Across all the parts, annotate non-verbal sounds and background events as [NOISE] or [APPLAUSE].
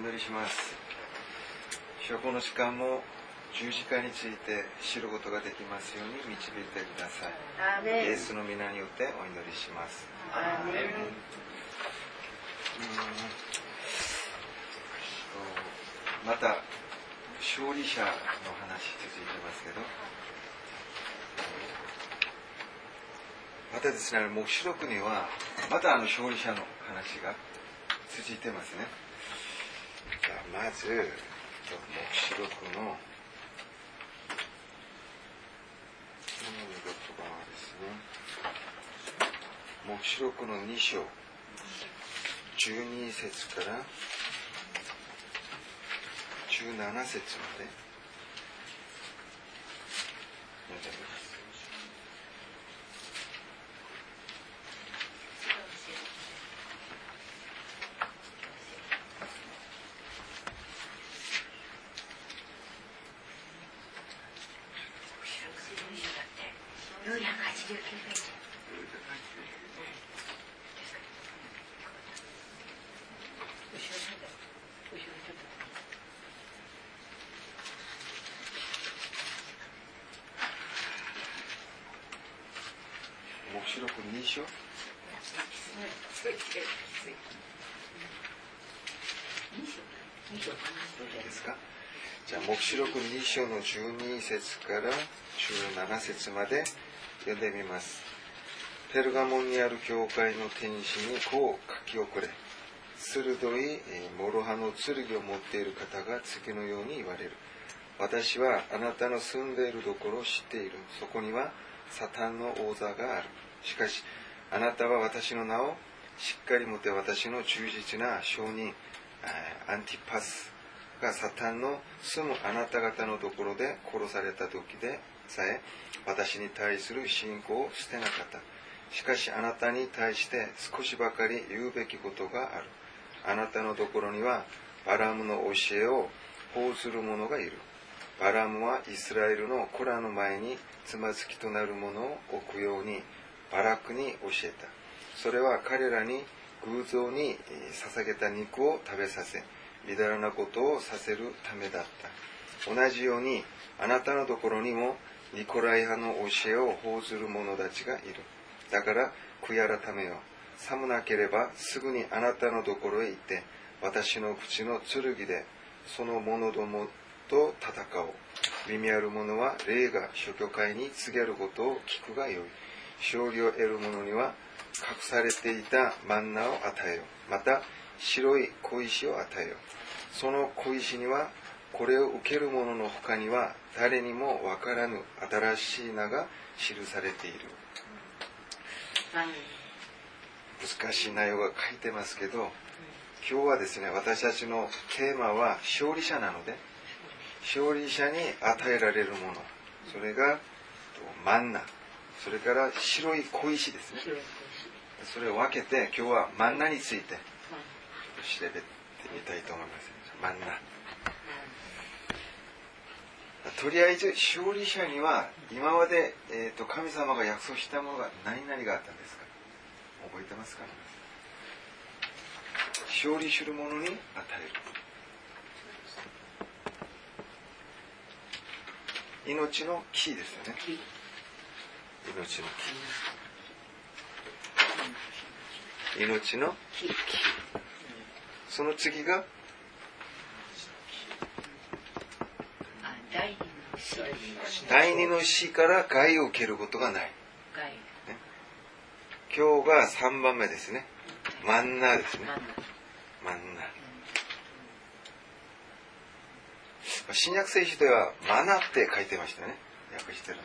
祈りします。主はこの時間も十字架について知ることができますように導いてください。イエスの皆によってお祈りします。また勝利者の話続いてますけど。またですね黙示録にはまたあの勝利者の話が続いてますねまず黙示録の黙示録の2章。12節から17節まで。読んでみます黙示録2章の12節から17節まで読んでみます。ペルガモンにある教会の天使にこう書き送れ。鋭い諸刃の剣を持っている方が次のように言われる。私はあなたの住んでいるところを知っている。そこにはサタンの王座がある。しかし、あなたは私の名をしっかり持て私の忠実な証人、アンティパスがサタンの住むあなた方のところで殺された時でさえ私に対する信仰を捨てなかった。しかしあなたに対して少しばかり言うべきことがある。あなたのところにはバラムの教えを報ずる者がいる。バラムはイスラエルのコラの前につまずきとなるものを置くようにバラクに教えた。それは彼らに偶像に捧げた肉を食べさせみだらなことをさせるためだった。同じようにあなたのところにもニコライ派の教えを報ずる者たちがいる。だから悔い改めよ寒なければすぐにあなたのところへ行って私の口の剣でその者どもと戦おう。耳ある者は霊が諸教会に告げることを聞くがよい。勝利を得る者には隠されていたマンナを与えよまた白い小石を与えよその小石にはこれを受ける者の他には誰にもわからぬ新しい名が記されている、難しい内容が書いてますけど今日はですね私たちのテーマは勝利者なので勝利者に与えられるもの。それがマンナ。それから白い小石ですね。それを分けて今日はマンナについて調べてみたいと思います。真ん中。とりあえず勝利者には今まで、えーと、神様が約束したものが何々があったんですか？覚えてますか？勝利する者に与える。命の木ですよね。命の木。命の木。その次が？第二の死から害を受けることがない、ね、今日が3番目ですね。マンナですね。マンナ新約聖書ではマナって書いてましたね。訳してる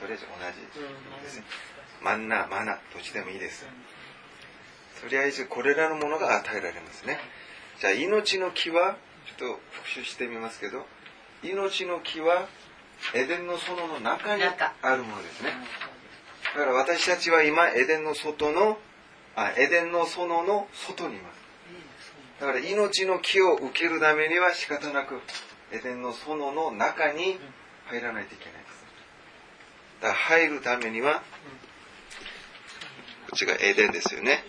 とりあえず同じです。ねマンナマナどっちでもいいです。とりあえずこれらのものが与えられますねじゃあ命の木はちょっと復習してみますけど命の木はエデンの園の中にあるものですね。だから私たちは今エデンの外のあエデンの園の外にいます。だから命の木を受けるためには仕方なくエデンの園の中に入らないといけないです。だから入るためにはこっちがエデンですよね。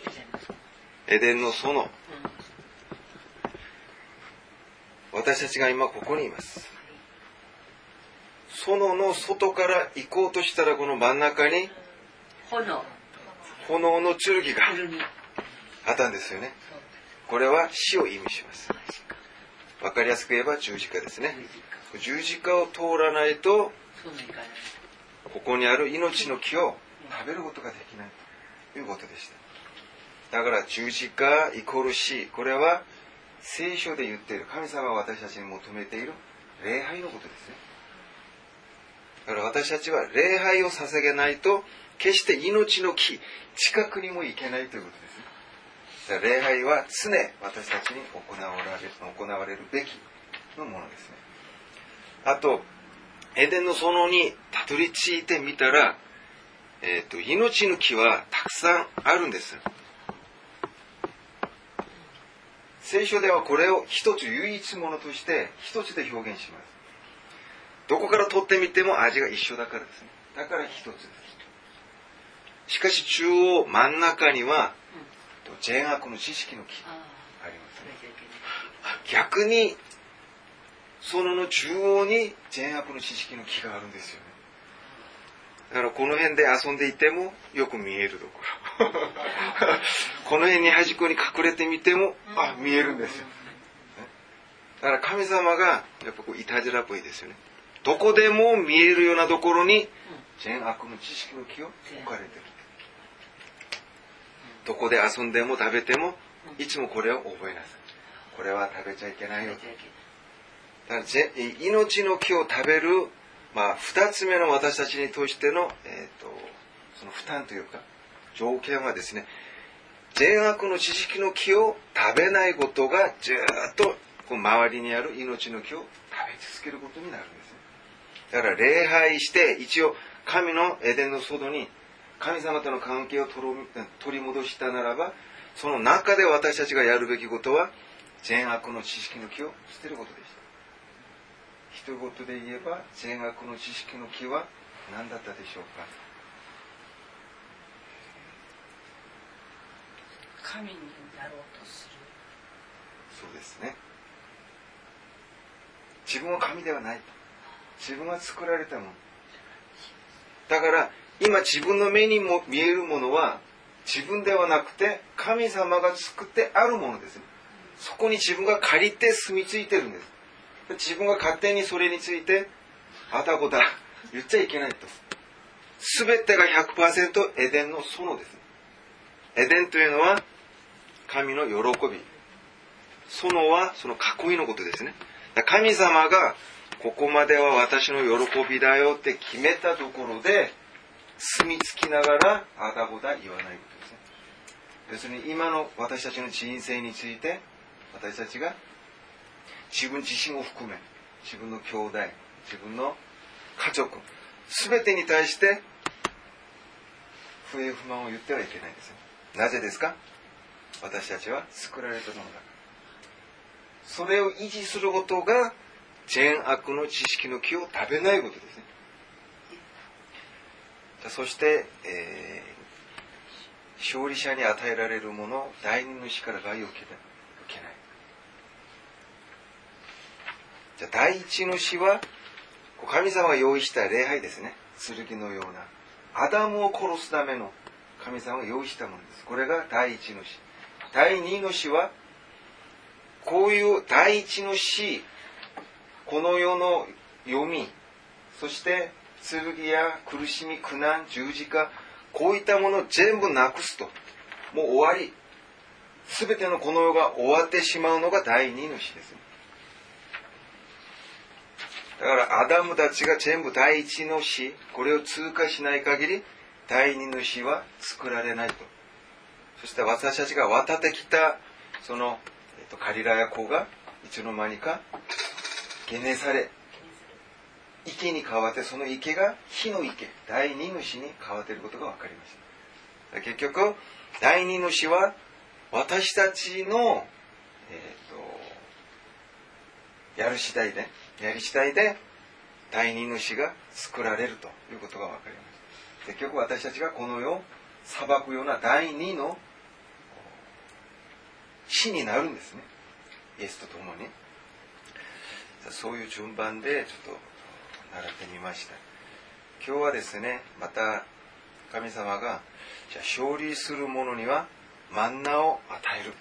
エデンの園私たちが今ここにいます。園の外から行こうとしたらこの真ん中に炎。炎の剣が剣あったんですよね。これは死を意味します。わかりやすく言えば十字架ですね。十字架を通らないとここにある命の木を食べることができないということでした。だから十字架イコール死。これは聖書で言っている神様が私たちに求めている礼拝のことですね。だから私たちは礼拝を捧げないと決して命の木近くにも行けないということですね。礼拝は常私たちに行われ行われるべきのものですね。あとエデンの園にたどり着いてみたら、えーと、命の木はたくさんあるんです。聖書ではこれを一つ唯一ものとして一つで表現します。どこから取ってみても味が一緒だからですね。だから一つです。しかし中央真ん中には善悪の知識の木あありますね。逆にそのの中央に善悪の知識の木があるんですよね。だからこの辺で遊んでいてもよく見えるところ [LAUGHS] この辺に端っこに隠れてみてもあ見えるんですよ。だから神様がやっぱこういたじらっぽいですよね。どこでも見えるようなところに善悪の知識の木を置かれてる。どこで遊んでも食べてもいつもこれを覚えなさい。これは食べちゃいけないよだからぜ命の木を食べる、まあ、二つ目の私たちにとしての、えー、とその負担というか条件はですね善悪の知識の木を食べないことがずっとこう周りにある命の木を食べ続けることになるんですだから礼拝して一応神のエデンの外に神様との関係を取り戻したならばその中で私たちがやるべきことは善悪の知識の木を捨てることでした。一言で言えば善悪の知識の木は何だったでしょうか。神になろうとする。そうですね。自分は神ではない自分は作られたもの。だから今自分の目にも見えるものは自分ではなくて神様が作ってあるものです。そこに自分が借りて住み着いてるんです。自分が勝手にそれについてあたこた言っちゃいけないと。全てが100%エデンの園です。エデンというのは神の喜び。園はその囲いのことですね。だ神様がここまでは私の喜びだよって決めたところで住み着きながらあだこだ言わないことですね。別に今の私たちの人生について私たちが自分自身を含め自分の兄弟自分の家族全てに対して不平不満を言ってはいけないんですよなぜですか？私たちは作られたのだ。それを維持することが善悪の知識の木を食べないことですね。そして、えー勝利者に与えられるもの第二の死から害を受けない。じゃ第一の死は神様が用意した礼拝ですね。剣のような。アダムを殺すための神様が用意したものです。これが第一の死。第二の死はこういう第一の死この世の読みそして剣や苦しみ苦難十字架こういったものを全部なくすともう終わり。全てのこの世が終わってしまうのが第二の死です。だからアダムたちが全部第一の死これを通過しない限り第二の死は作られないと。そして私たちが渡ってきたその、えっと、カリラヤ湖がいつの間にか懸念され池に変わってその池が火の池第二の死に変わっていることが分かりました。結局第二の死は私たちの、えー、とやる次第でやり次第で第二の死が作られるということが分かりました。結局私たちがこの世を裁くような第二の死になるんですね。イエスと共に。そういう順番でちょっと習ってみました。今日はですねまた神様がじゃあ勝利する者にはマンナを与える。っ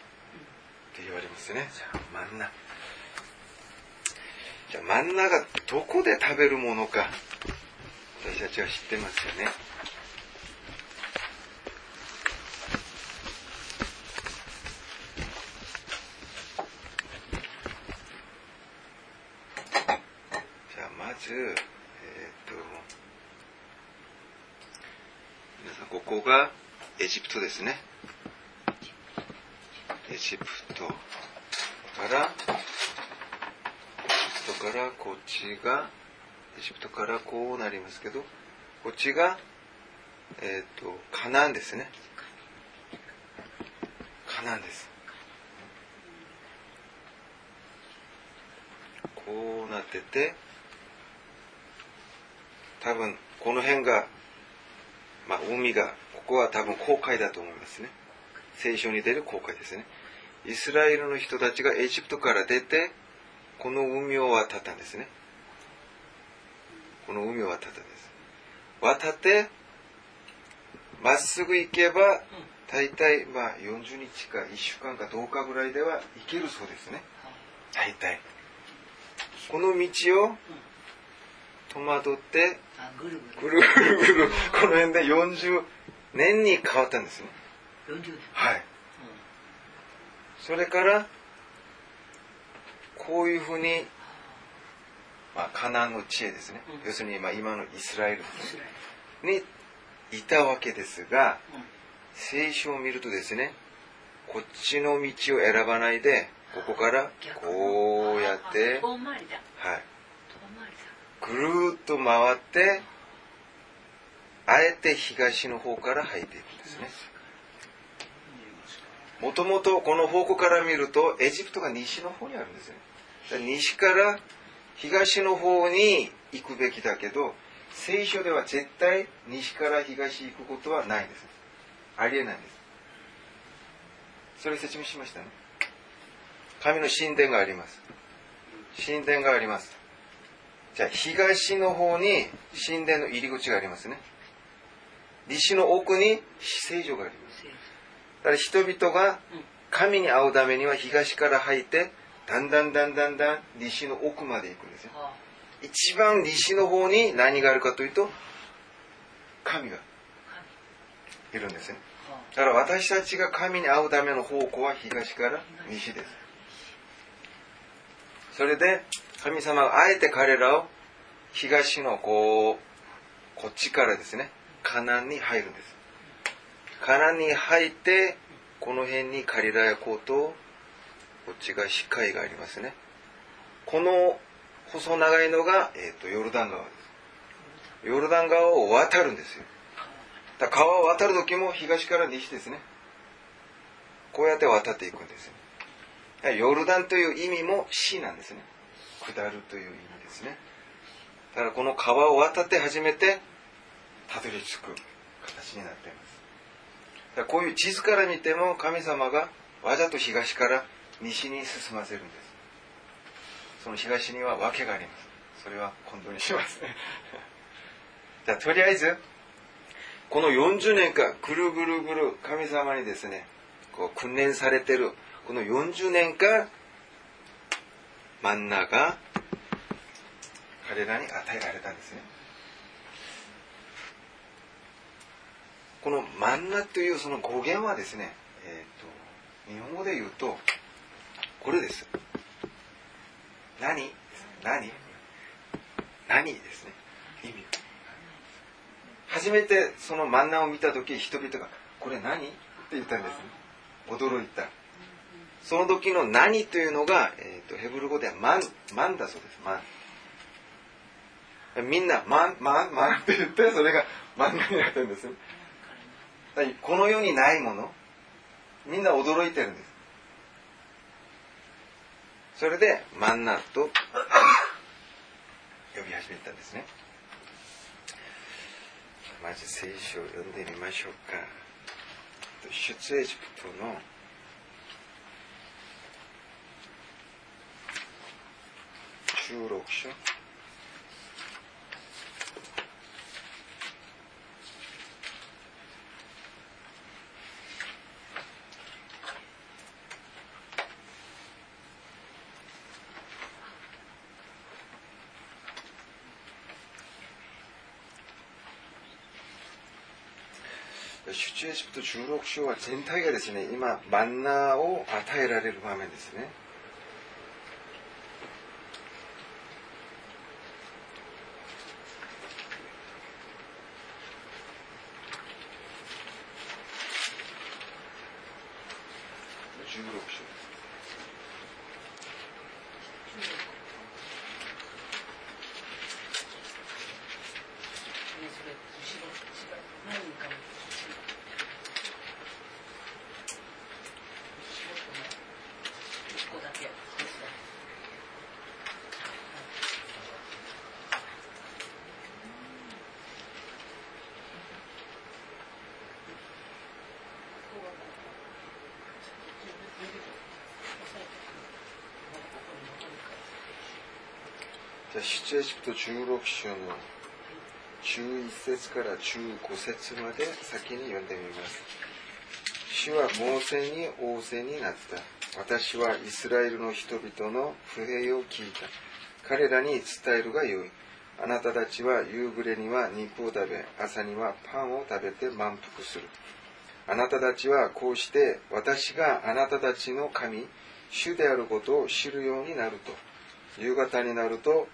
て言われますね。じゃあマンナ。じゃあマンナがどこで食べるものか。私たちは知ってますよねじゃあまずえーっと皆さんここがエジプトですね。エジプトからエジプトからこっちがエジプトからこうなりますけどこっちがえっ、とカナンですね。カナンです。こうなってて多分この辺がまあ海がここは多分航海だと思いますね。聖書に出る航海ですね。イスラエルの人たちがエジプトから出てこの海を渡ったんですね。この海を渡ったんです。渡ってまっすぐ行けば大体まあ40日か1週間か10日ぐらいでは行けるそうですね。大体。この道を戸惑ってあぐるぐる。ぐるこの辺で40年に変わったんですね40年。はい。それからこういうふうに、まあ、カナンの知恵ですね、うん。要するにまあ今のイスラエルにいたわけですがルうん。聖書を見るとですねこっちの道を選ばないでここから逆こうやってはいぐるーっと回ってあえて東の方から入っていくんですね。もともとこの方向から見るとエジプトが西の方にあるんですね。西から東の方に行くべきだけど聖書では絶対西から東行くことはないんです。ありえないんです。それ説明しましたね。神の神殿があります。神殿があります。じゃあ東の方に神殿の入り口がありますね。西の奥に聖女があります。だから人々が神に会うためには東から入ってだんだんだんだんだん西の奥まで行くんですよ。あ。一番西の方に何があるかというと神がいるんですね。あ。だから私たちが神に会うための方向は東から西です。それで神様があえて彼らを東のこうこっちからですねカナンに入るんです。カナンに入ってこの辺にカリラヤ湖とこっちが視界がありますね。この細長いのが、えー、とヨルダン川です。ヨルダン川を渡るんですよ。だ川を渡る時も東から西ですね。こうやって渡っていくんですよヨルダンという意味も死なんですね。下るという意味ですね。だからこの川を渡って初めてたどり着く形になっています。だこういう地図から見ても神様がわざと東から西に進ませるんです。その東には訳があります。それは今度にしますね。[LAUGHS] じゃあとりあえずこの40年間ぐるぐるぐる神様にですねこう訓練されてるこの40年間マンナが彼らに与えられたんですね。このマンナというその語源はですね、えー、と日本語で言うとこれです。何？何？何ですね。意味。初めてそのマンナを見た時人々が「これ何?」って言ったんですね。驚いた。その時の「何?」というのが、えー、とヘブル語ではマン「マン」だそうです「マン」みんな「マンマンマン」って言ってそれが漫画になったんですねこの世にないもの。みんな驚いてるんです。それでマンナと呼び始めたんですね。まず聖書を読んでみましょうか。出エジプトの16章出エジプト16章は全体がですね、今、マンナーを与えられる場面ですね。16章ねそれ後ろ後ろ何人かも後ろ後ろとね一個だけですねじゃあ出エジプト16章の11節から15節まで先に読んでみます。主はモーセに仰せになった。私はイスラエルの人々の不平を聞いた。彼らに伝えるがよい。あなたたちは夕暮れには肉を食べ、朝にはパンを食べて満腹する。あなたたちはこうして私があなたたちの神、主であることを知るようになると。夕方になると、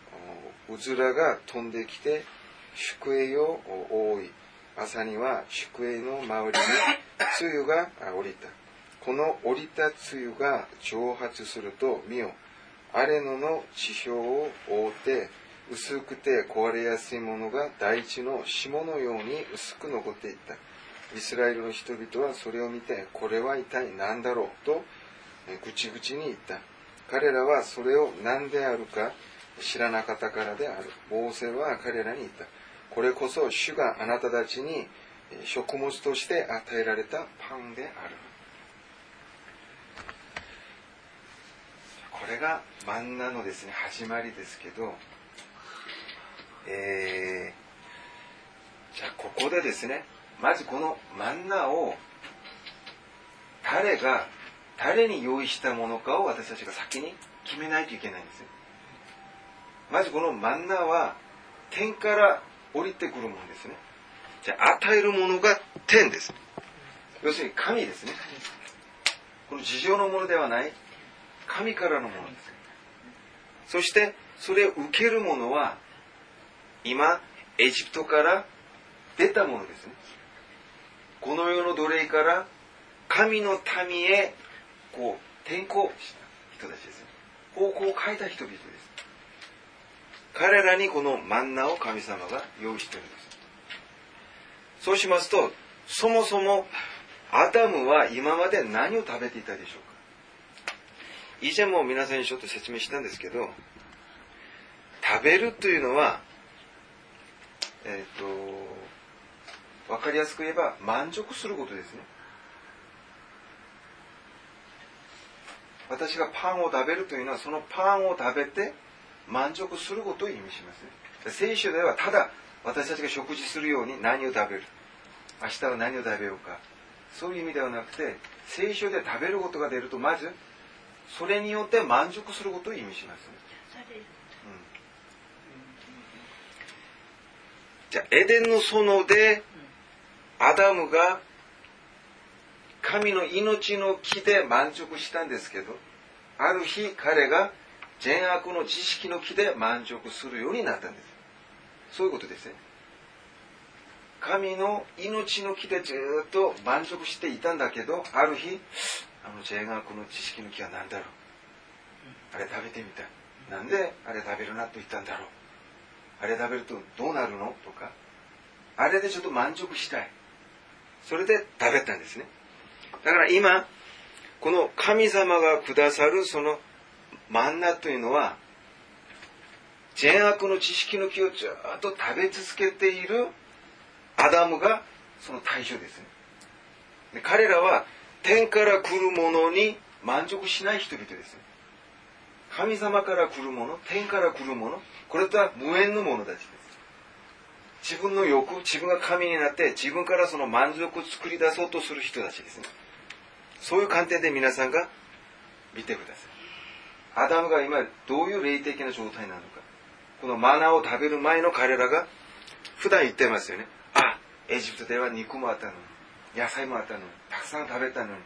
うずらが飛んできて、宿営を覆い、朝には宿営の周りに梅雨が降りた。この降りた梅雨が蒸発すると、見よ、アレノの地表を覆って、薄くて壊れやすいものが大地の霜のように薄く残っていった。イスラエルの人々はそれを見て、これは一体何だろうと、えぐちぐちに言った。彼らはそれを何であるか知らなかったからである。モーセは彼らに言った。これこそ主があなたたちに食物として与えられたパンである。これがマンナのですね、始まりですけど、えー、じゃあここでですね、まずこのマンナを誰が誰に用意したものかを私たちが先に決めないといけないんですね。まずこのマンナは天から降りてくるものですね。じゃあ与えるものが天です。要するに神ですね。この地上のものではない神からのものです。そしてそれを受けるものは今エジプトから出たものですね。この世の奴隷から神の民へこう転校した人たちですね。方向を変えた人々です。彼らにこのマンナを神様が用意しているんです。そうしますと、そもそもアダムは今まで何を食べていたでしょうか？以前も皆さんにちょっと説明したんですけど、食べるというのは、えっ、と、わかりやすく言えば満足することですね。私がパンを食べるというのはそのパンを食べて満足することを意味しますね。聖書ではただ私たちが食事するように何を食べる？明日は何を食べようか？そういう意味ではなくて、聖書で食べることが出るとまず、それによって満足することを意味しますね。じゃあ、エデンの園で、アダムが神の命の木で満足したんですけど、ある日彼が善悪の知識の木で満足するようになったんです。そういうことですね。神の命の木でずっと満足していたんだけど、ある日、あの善悪の知識の木は何だろうあれ食べてみたい。なんであれ食べるなと言ったんだろうあれ食べるとどうなるの？とか、あれでちょっと満足したい。それで食べたんですね。だから今、この神様がくださるそのマンナというのは、善悪の知識の木をずっと食べ続けているアダムがその対象ですね。で彼らは天から来るものに満足しない人々です。神様から来るもの天から来るものこれとは無縁のものたちです自分の欲自分が神になって自分からその満足を作り出そうとする人たちですねそういう観点で皆さんが見てくださいアダムが今どういう霊的な状態なのか。このマナーを食べる前の彼らが普段言ってますよね。あエジプトでは肉もあったのに野菜もあったのにたくさん食べたのに。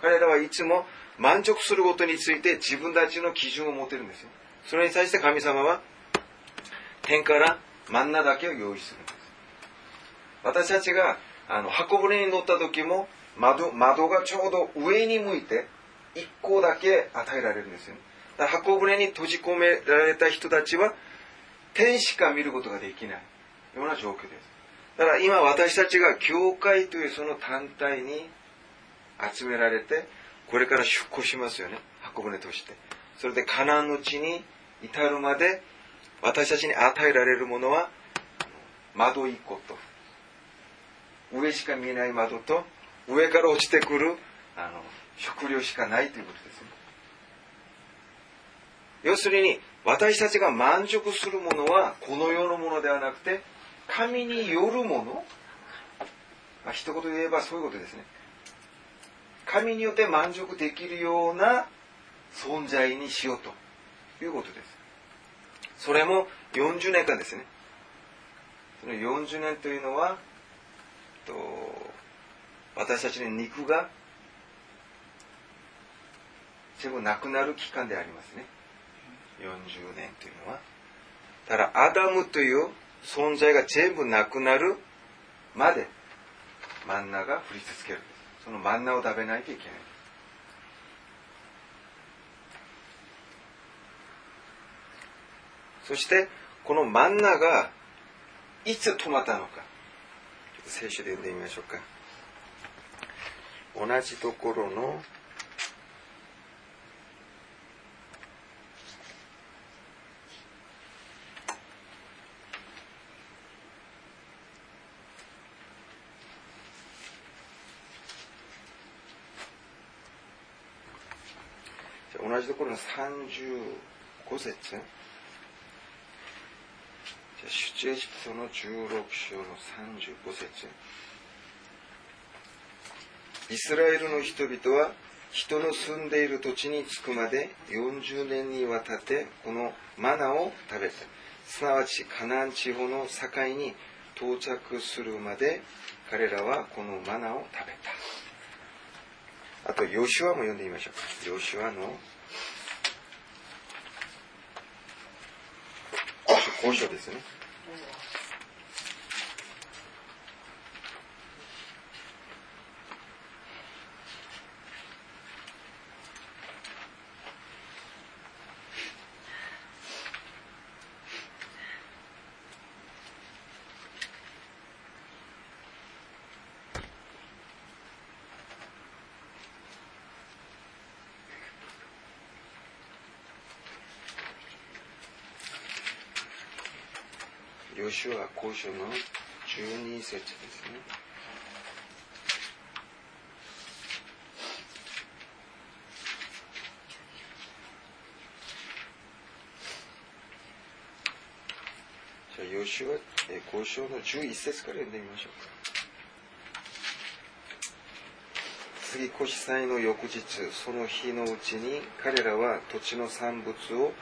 彼らはいつも満足することについて自分たちの基準を持てるんですよ。それに対して神様は天からマンナだけを用意するんです。私たちがあの箱舟に乗った時も窓窓がちょうど上に向いて1個だけ与えられるんですよね。箱舟に閉じ込められた人たちは天しか見ることができない。ような状況です。だから今私たちが教会というその単体に集められてこれから出航しますよね。箱舟として。それでカナンの地に至るまで私たちに与えられるものは窓一個と上しか見えない窓と上から落ちてくるあの食料しかないということですね。要するに私たちが満足するものはこの世のものではなくて神によるもの、まあ、一言で言えばそういうことですね。神によって満足できるような存在にしようということです。それも40年間ですね。その40年というのはと私たちの肉が全部なくなる期間でありますね。40年というのはただアダムという存在が全部なくなるまで真ん中が降り続けるその真ん中を食べないといけない。そしてこの真ん中がいつ止まったのか。聖書で読んでみましょうか。同じところの同じところの35節。出エジプトの16章の35節。イスラエルの人々は人の住んでいる土地に着くまで40年にわたってこのマナを食べた。すなわちカナン地方の境に到着するまで彼らはこのマナを食べた。あとヨシュアも読んでみましょう。ヨシュアの交渉ですね。ヨシュア交渉の12節ですね。じゃあ、ヨシュア交渉の11節から読んでみましょうか。次越祭の翌日、その日のうちに彼らは土地の産物を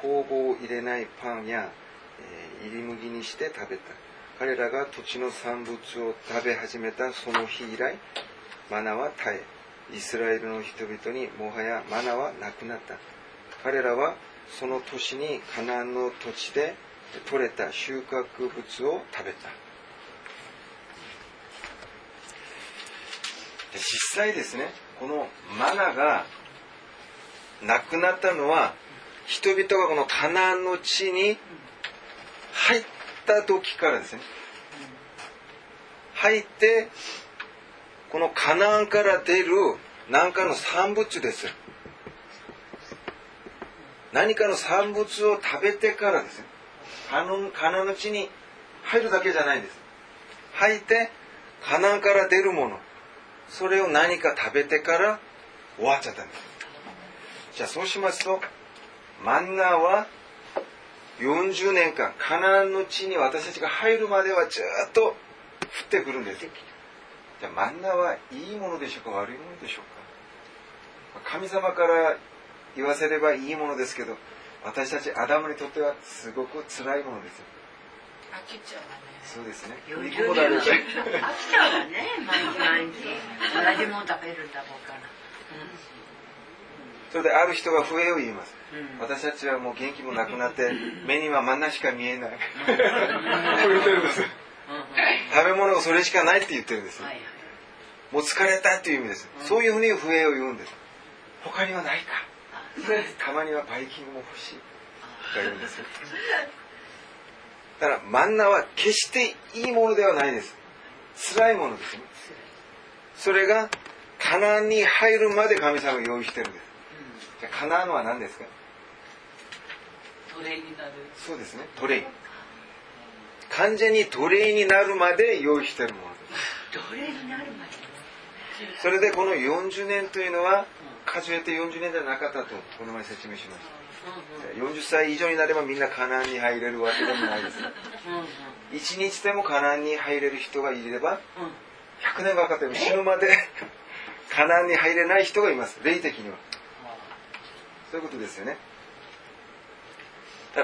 工房を入れないパンやえ入り麦にして食べた。彼らが土地の産物を食べ始めたその日以来マナは絶えイスラエルの人々にもはやマナはなくなった。彼らはその年にカナンの土地で取れた収穫物を食べた。実際ですねこのマナがなくなったのは人々がこのカナンの地に入った時からですね。入ってこのカナンから出る何かの産物です。何かの産物を食べてからですね。カナンの地に入るだけじゃないんです。入ってカナンから出るもの。それを何か食べてから終わっちゃったんです。じゃあそうしますとマンナは40年間カナンの地に私たちが入るまではずっと降ってくるんですじゃあマンナはいいものでしょうか悪いものでしょうか神様から言わせればいいものですけど私たちアダムにとってはすごく辛いものですよ飽きちゃうわねそうですね飽きちゃうわね毎日毎日同じもん食べるんだもんからそれである人が笛を言います。うん。私たちはもう元気もなくなって [LAUGHS] 目には真ん中しか見えない。[LAUGHS] 食べ物がそれしかないって言ってるんですはいはい。もう疲れたっていう意味です。そういうふうに笛を言うんです。他にはないか。たまにはバイキングも欲しいとか言うんですよ。だからマンナは決していいものではないです。辛いものですね。それがカナンに入るまで神様が用意してるんですじゃあカナンは何ですか？奴隷になる。そうですね。奴隷完全に奴隷になるまで用意してるものです。奴隷になるまで。それでこの40年というのは数えて40年じゃなかったとこの前説明しました。40歳以上になればみんなカナンに入れるわけでもないです。一日でもカナンに入れる人がいれば100年がかっても死ぬまでカナンに入れない人がいます。霊的にはそういうことですよね。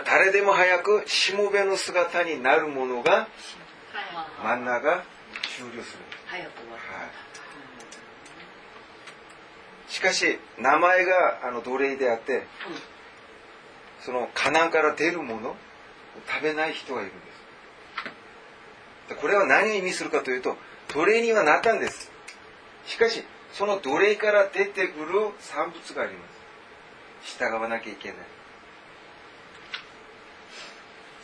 誰でも早くしもべの姿になるものが真ん中終了する。はい。しかし名前があの奴隷であってそのカナンから出るものを食べない人がいるんです。これは何を意味するかというと奴隷にはなったんです。しかしその奴隷から出てくる産物があります。従わなきゃいけない。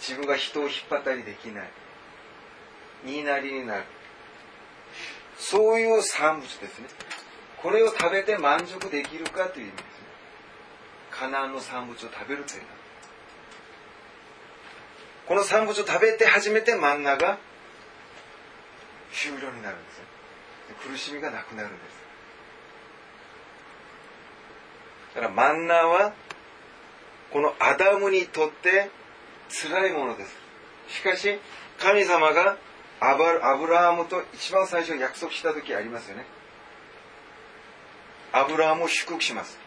自分が人を引っ張ったりできない。言いなりになる。そういう産物ですね。これを食べて満足できるかという意味ですね。カナンの産物を食べるというのは。この産物を食べて初めてマンナが終了になるんですよ苦しみがなくなるんです。だからマンナーはこのアダムにとって辛いものです。しかし神様がアバアブラハムと一番最初約束した時ありますよね。アブラハムを祝福します。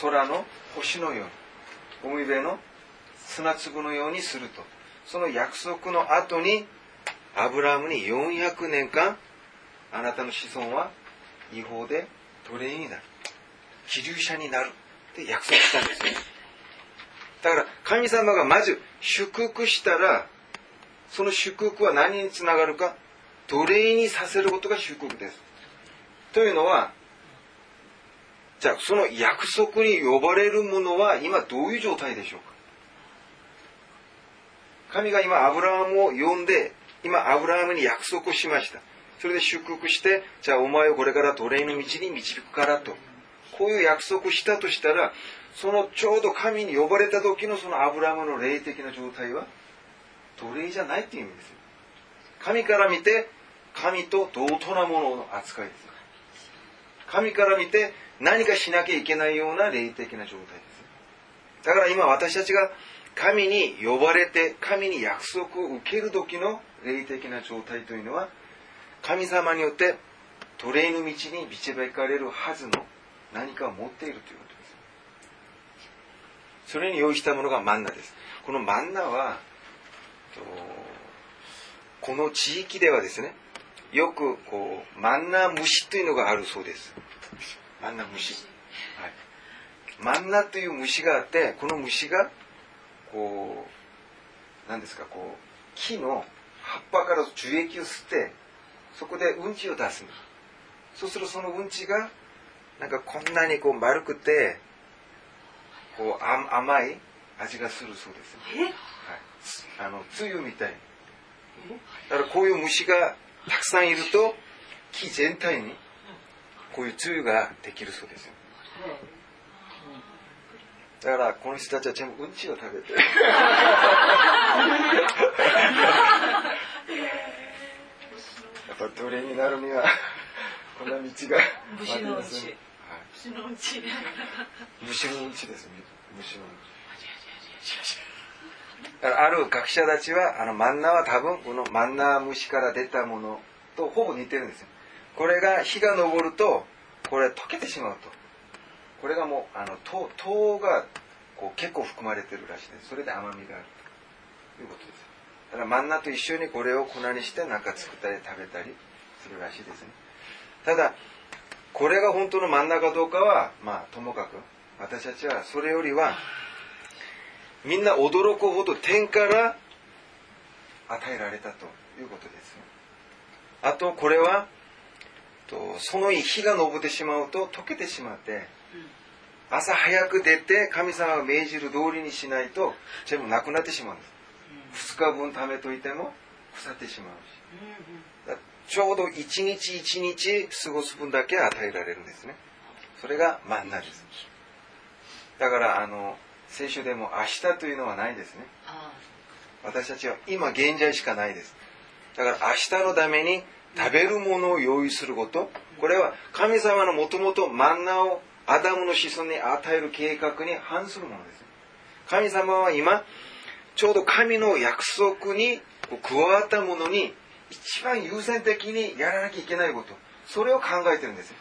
空の星のように海辺の砂粒のようにすると。その約束の後にアブラハムに400年間あなたの子孫は違法で奴隷になる。気流者になるって約束したんですねだから神様がまず祝福したらその祝福は何につながるか奴隷にさせることが祝福です。というのはじゃあその約束に呼ばれるものは今どういう状態でしょうか？神が今アブラハムを呼んで今アブラハムに約束をしました。それで祝福してじゃあお前をこれから奴隷の道に導くからと。こういう約束したとしたらそのちょうど神に呼ばれた時のそのアブラムの霊的な状態は奴隷じゃないっていう意味ですよ。神から見て神と同等なものの扱いです神から見て何かしなきゃいけないような霊的な状態ですだから今私たちが神に呼ばれて神に約束を受ける時の霊的な状態というのは神様によって奴隷の道に導かれるはずの何かを持っているということですそれに用意したものがマンナです。このマンナはこの地域ではですねよくこうマンナ虫というのがあるそうです。マンナ虫、はい、マンナという虫があってこの虫がこう何ですかこう木の葉っぱから樹液を吸ってそこでうんちを出すのそうするとそのうんちがなんかこんなにこう丸くてこうあ甘い味がするそうです、はい、あのつゆみたいに。だからこういう虫がたくさんいると木全体にこういうつゆができるそうですよ。だからこの人たちは全部うんちを食べて。[LAUGHS] やっぱ奴隷になるにはこんな道が。虫のうち。はい虫のうち。虫のうんちですね。虫のだからある学者たちはあのマンナは多分このマンナ虫から出たものとほぼ似てるんですよ。これが火が昇るとこれ溶けてしまうと。これがもうあの糖糖がこう結構含まれてるらしいです。それで甘みがあると。いうことです。だからマンナと一緒にこれを粉にして何か作ったり食べたりするらしいですね。ただこれが本当の真ん中どうかはまあともかく私たちはそれよりはみんな驚くほど天から与えられたということです。あとこれはとその火が昇ってしまうと溶けてしまって朝早く出て神様が命じる通りにしないと全部なくなってしまうんです。2日分貯めといても腐ってしまうし。ちょうど一日一日過ごす分だけ与えられるんですね。それがマンナですだからあの聖書でも明日というのはないですね。私たちは今現在しかないです。だから明日のために食べるものを用意すること。これは神様のもともとマンナをアダムの子孫に与える計画に反するものです。神様は今ちょうど神の約束に加わったものに一番優先的にやらなきゃいけないこと。それを考えてるんです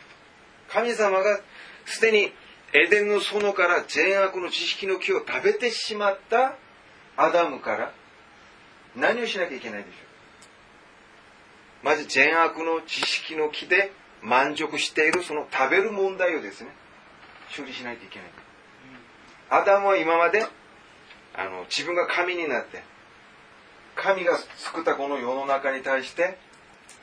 神様がすでにエデンの園から善悪の知識の木を食べてしまったアダムから何をしなきゃいけないでしょう。まず善悪の知識の木で満足しているその食べる問題をですね処理しないといけない。アダムは今まであの自分が神になって神が作ったこの世の中に対して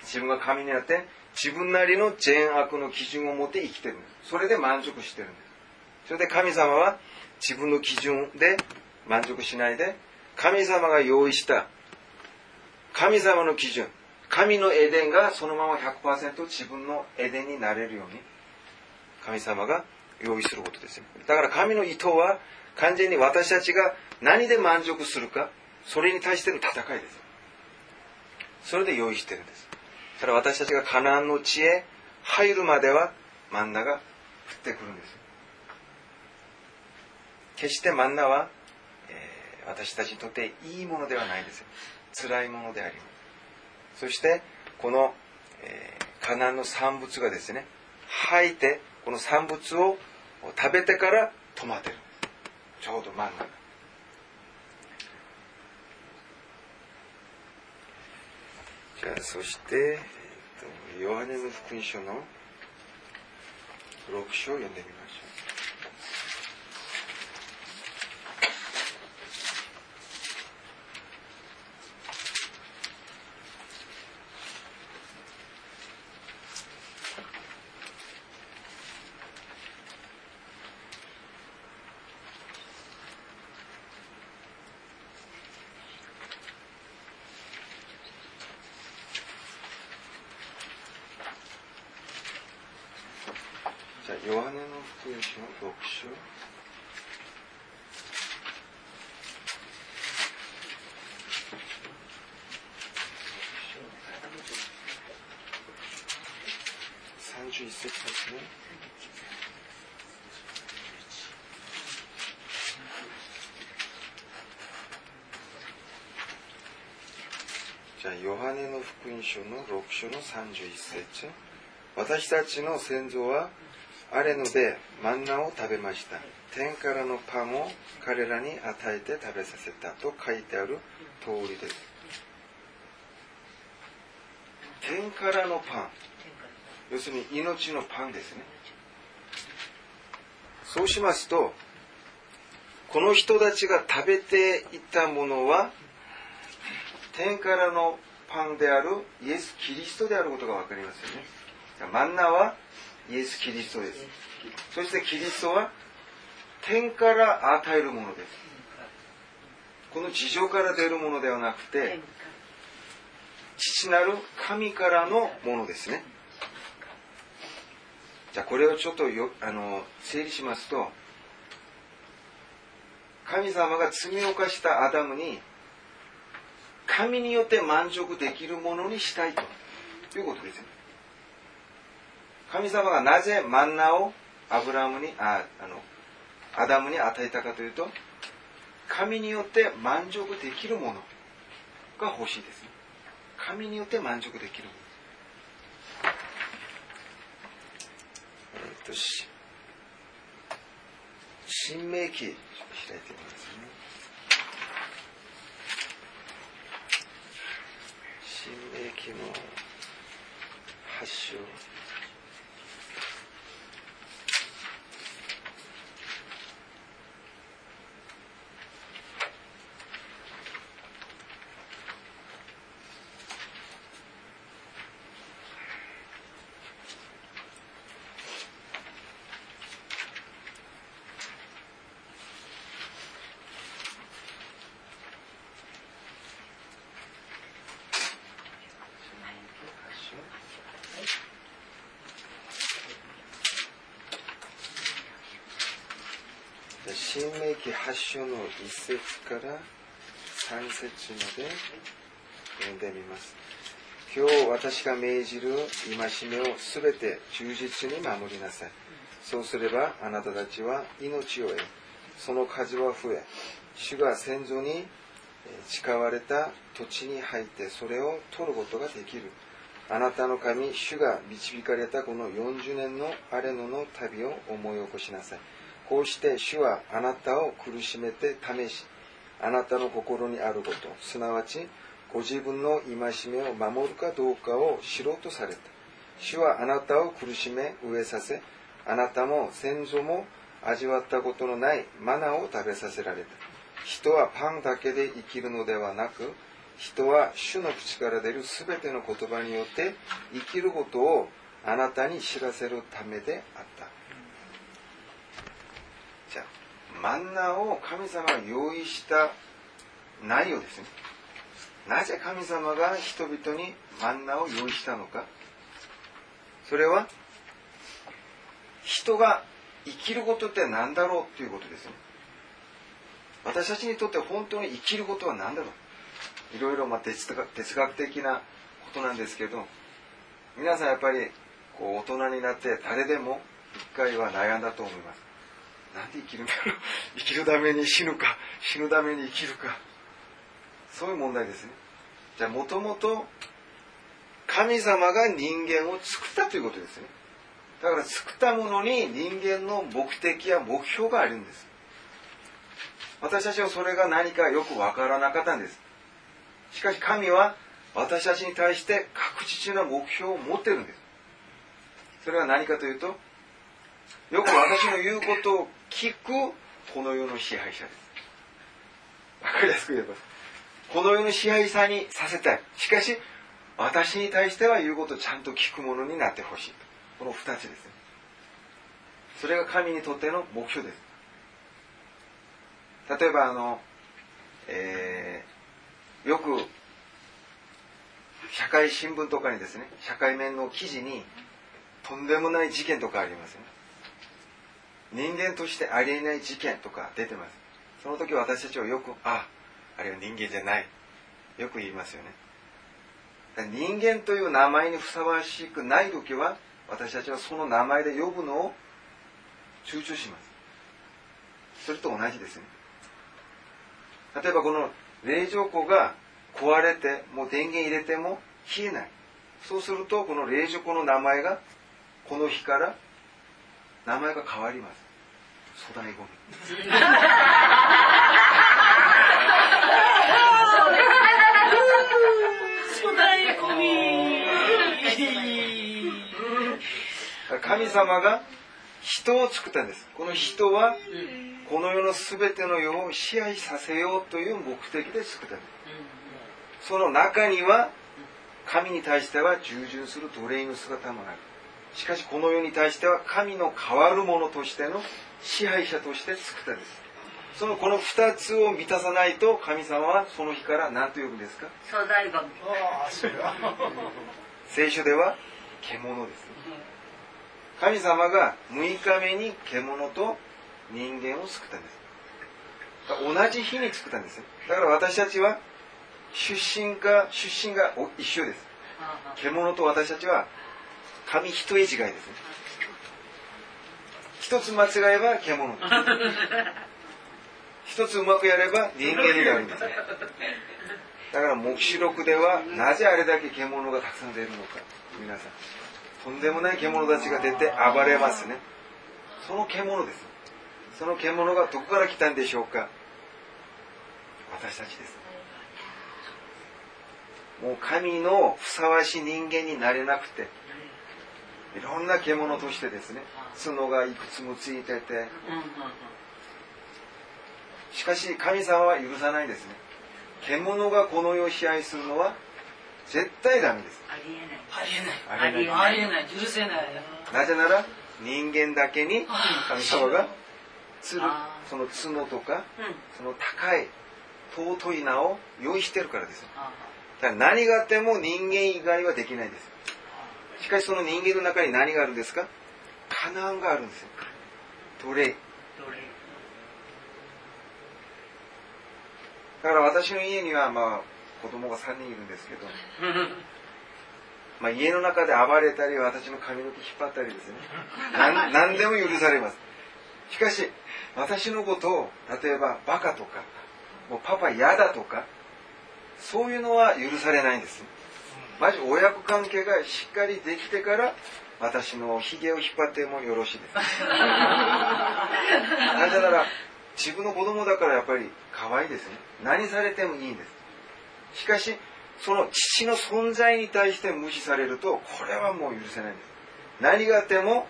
自分が神になって自分なりの善悪の基準を持って生きてる。んですそれで満足してる。んですそれで神様は自分の基準で満足しないで神様が用意した神様の基準神のエデンがそのまま100%自分のエデンになれるように神様が用意することですよ。だから神の意図は完全に私たちが何で満足するかそれに対しての戦いです。それで用意してるんです。だから私たちがカナンの地へ入るまでは真ん中が降ってくるんです。決して真ん中は、えー、私たちにとっていいものではないです。辛いものであります。そしてこの、えー、カナンの産物がですね吐いてこの産物を食べてから止まってる。ちょうど真ん中じゃあそして、ヨハネの福音書の6章を読んでみますょうヨハネの福音書の6章。31節ですね。じゃあ、ヨハネの福音書の6章の31節。私たちの先祖はあれのでマンナを食べました。天からのパンを彼らに与えて食べさせたと書いてある通りです。天からのパン。要するに命のパンですねそうしますとこの人たちが食べていたものは天からのパンであるイエス・キリストであることが分かりますよねマンナはイエス・キリストです。そしてキリストは天から与えるものです。この地上から出るものではなくて、父なる神からのものですね。じゃあこれをちょっとよあの整理しますと、神様が罪を犯したアダムに、神によって満足できるものにしたいと。いうことですね。神様がなぜマンナをアブラムにああのアダムに与えたかというと神によって満足できるものが欲しいです。神によって満足できるものえっとし新明記開いてみますね。新明記の発祥発祥じゃあ新明記発祥の一節から三節まで読んでみます。今日私が命じる戒めをすべて忠実に守りなさい。そうすればあなたたちは命を得、その数は増え、主が先祖に誓われた土地に入ってそれを取ることができる。あなたの神、主が導かれたこの40年のアレノの旅を思い起こしなさい。こうして主はあなたを苦しめて試し、あなたの心にあること、すなわちご自分の戒めを守るかどうかを知ろうとされた。主はあなたを苦しめ、飢えさせ、あなたも先祖も味わったことのないマナを食べさせられた。人はパンだけで生きるのではなく、人は主の口から出るすべての言葉によって生きることをあなたに知らせるためであった。じゃあ、マンナを神様が用意した内容ですね。なぜ神様が人々にマンナを用意したのか。それは、人が生きることって何だろうということですね。私たちにとって本当に生きることは何だろういろいろまあ哲学哲学的なことなんですけど皆さんやっぱりこう大人になって誰でも一回は悩んだと思いますなんで生きるんだろう？[LAUGHS] 生きるために死ぬか死ぬために生きるか。そういう問題ですね。じゃあもともと神様が人間を作ったということですね。だから作ったものに人間の目的や目標があるんです。私たちはそれが何かよくわからなかったんです。しかし神は私たちに対して確実な目標を持ってるんです。それは何かというと、よく私の言うことを聞くこの世の支配者です。わかりやすく言えば。この世の支配者にさせたい。しかし、私に対しては言うことをちゃんと聞くものになってほしい。この二つですね。それが神にとっての目標です。例えばあの、えーよく社会新聞とかにですね社会面の記事にとんでもない事件とかありますよね人間としてありえない事件とか出てます。その時私たちはよくああれは人間じゃない。よく言いますよね。人間という名前にふさわしくない時は私たちはその名前で呼ぶのを躊躇します。それと同じですね。例えばこの冷蔵庫が壊れてもう電源入れても消えない。そうするとこの冷蔵庫の名前がこの日から名前が変わります。粗大ゴミ。粗大ゴミ。神様が人を作ったんです。この人はこの世の全ての世を支配させようという目的で作ったんです。その中には神に対しては従順する奴隷の姿もあるしかしこの世に対しては神の変わるものとしての支配者として作ったんです。そのこの二つを満たさないと神様はその日から何と呼ぶんですか？聖書では獣です。ね神様が6日目に獣と人間を作ったんです。同じ日に作ったんです。よだから私たちは出身が出身がお一緒です。獣と私たちは神一重違いですね。一つ間違えば獣。一つうまくやれば人間になるんですだから黙示録ではなぜあれだけ獣がたくさん出るのか。皆さんとんでもない獣たちが出て暴れますね。その獣です。その獣がどこから来たんでしょうか。私たちです。もう神のふさわしい人間になれなくていろんな獣としてですね角がいくつもついてて。しかし神様は許さないですね。獣がこの世を支配するのは絶対ダメです。ありえない。ありえない。ありえない。許せない。なぜなら人間だけに神様がつるあその角とかうん。その高い尊い名を用意してるからですだから何があっても人間以外はできないですしかしその人間の中に何があるんですか？カナンがあるんですよ。奴隷。だから私の家にはまあ子供が3人いるんですけど、[LAUGHS] まあ、家の中で暴れたり私の髪の毛引っ張ったりですね。何何 [LAUGHS] でも許されます。しかし私のことを例えばバカとかもうパパ嫌だとかそういうのは許されないんですまず親子関係がしっかりできてから私のひげを引っ張ってもよろしいです。なぜなら自分の子供だからやっぱり可愛いですね。何されてもいいんです。しかしその父の存在に対して無視されるとこれはもう許せないんです。何があっても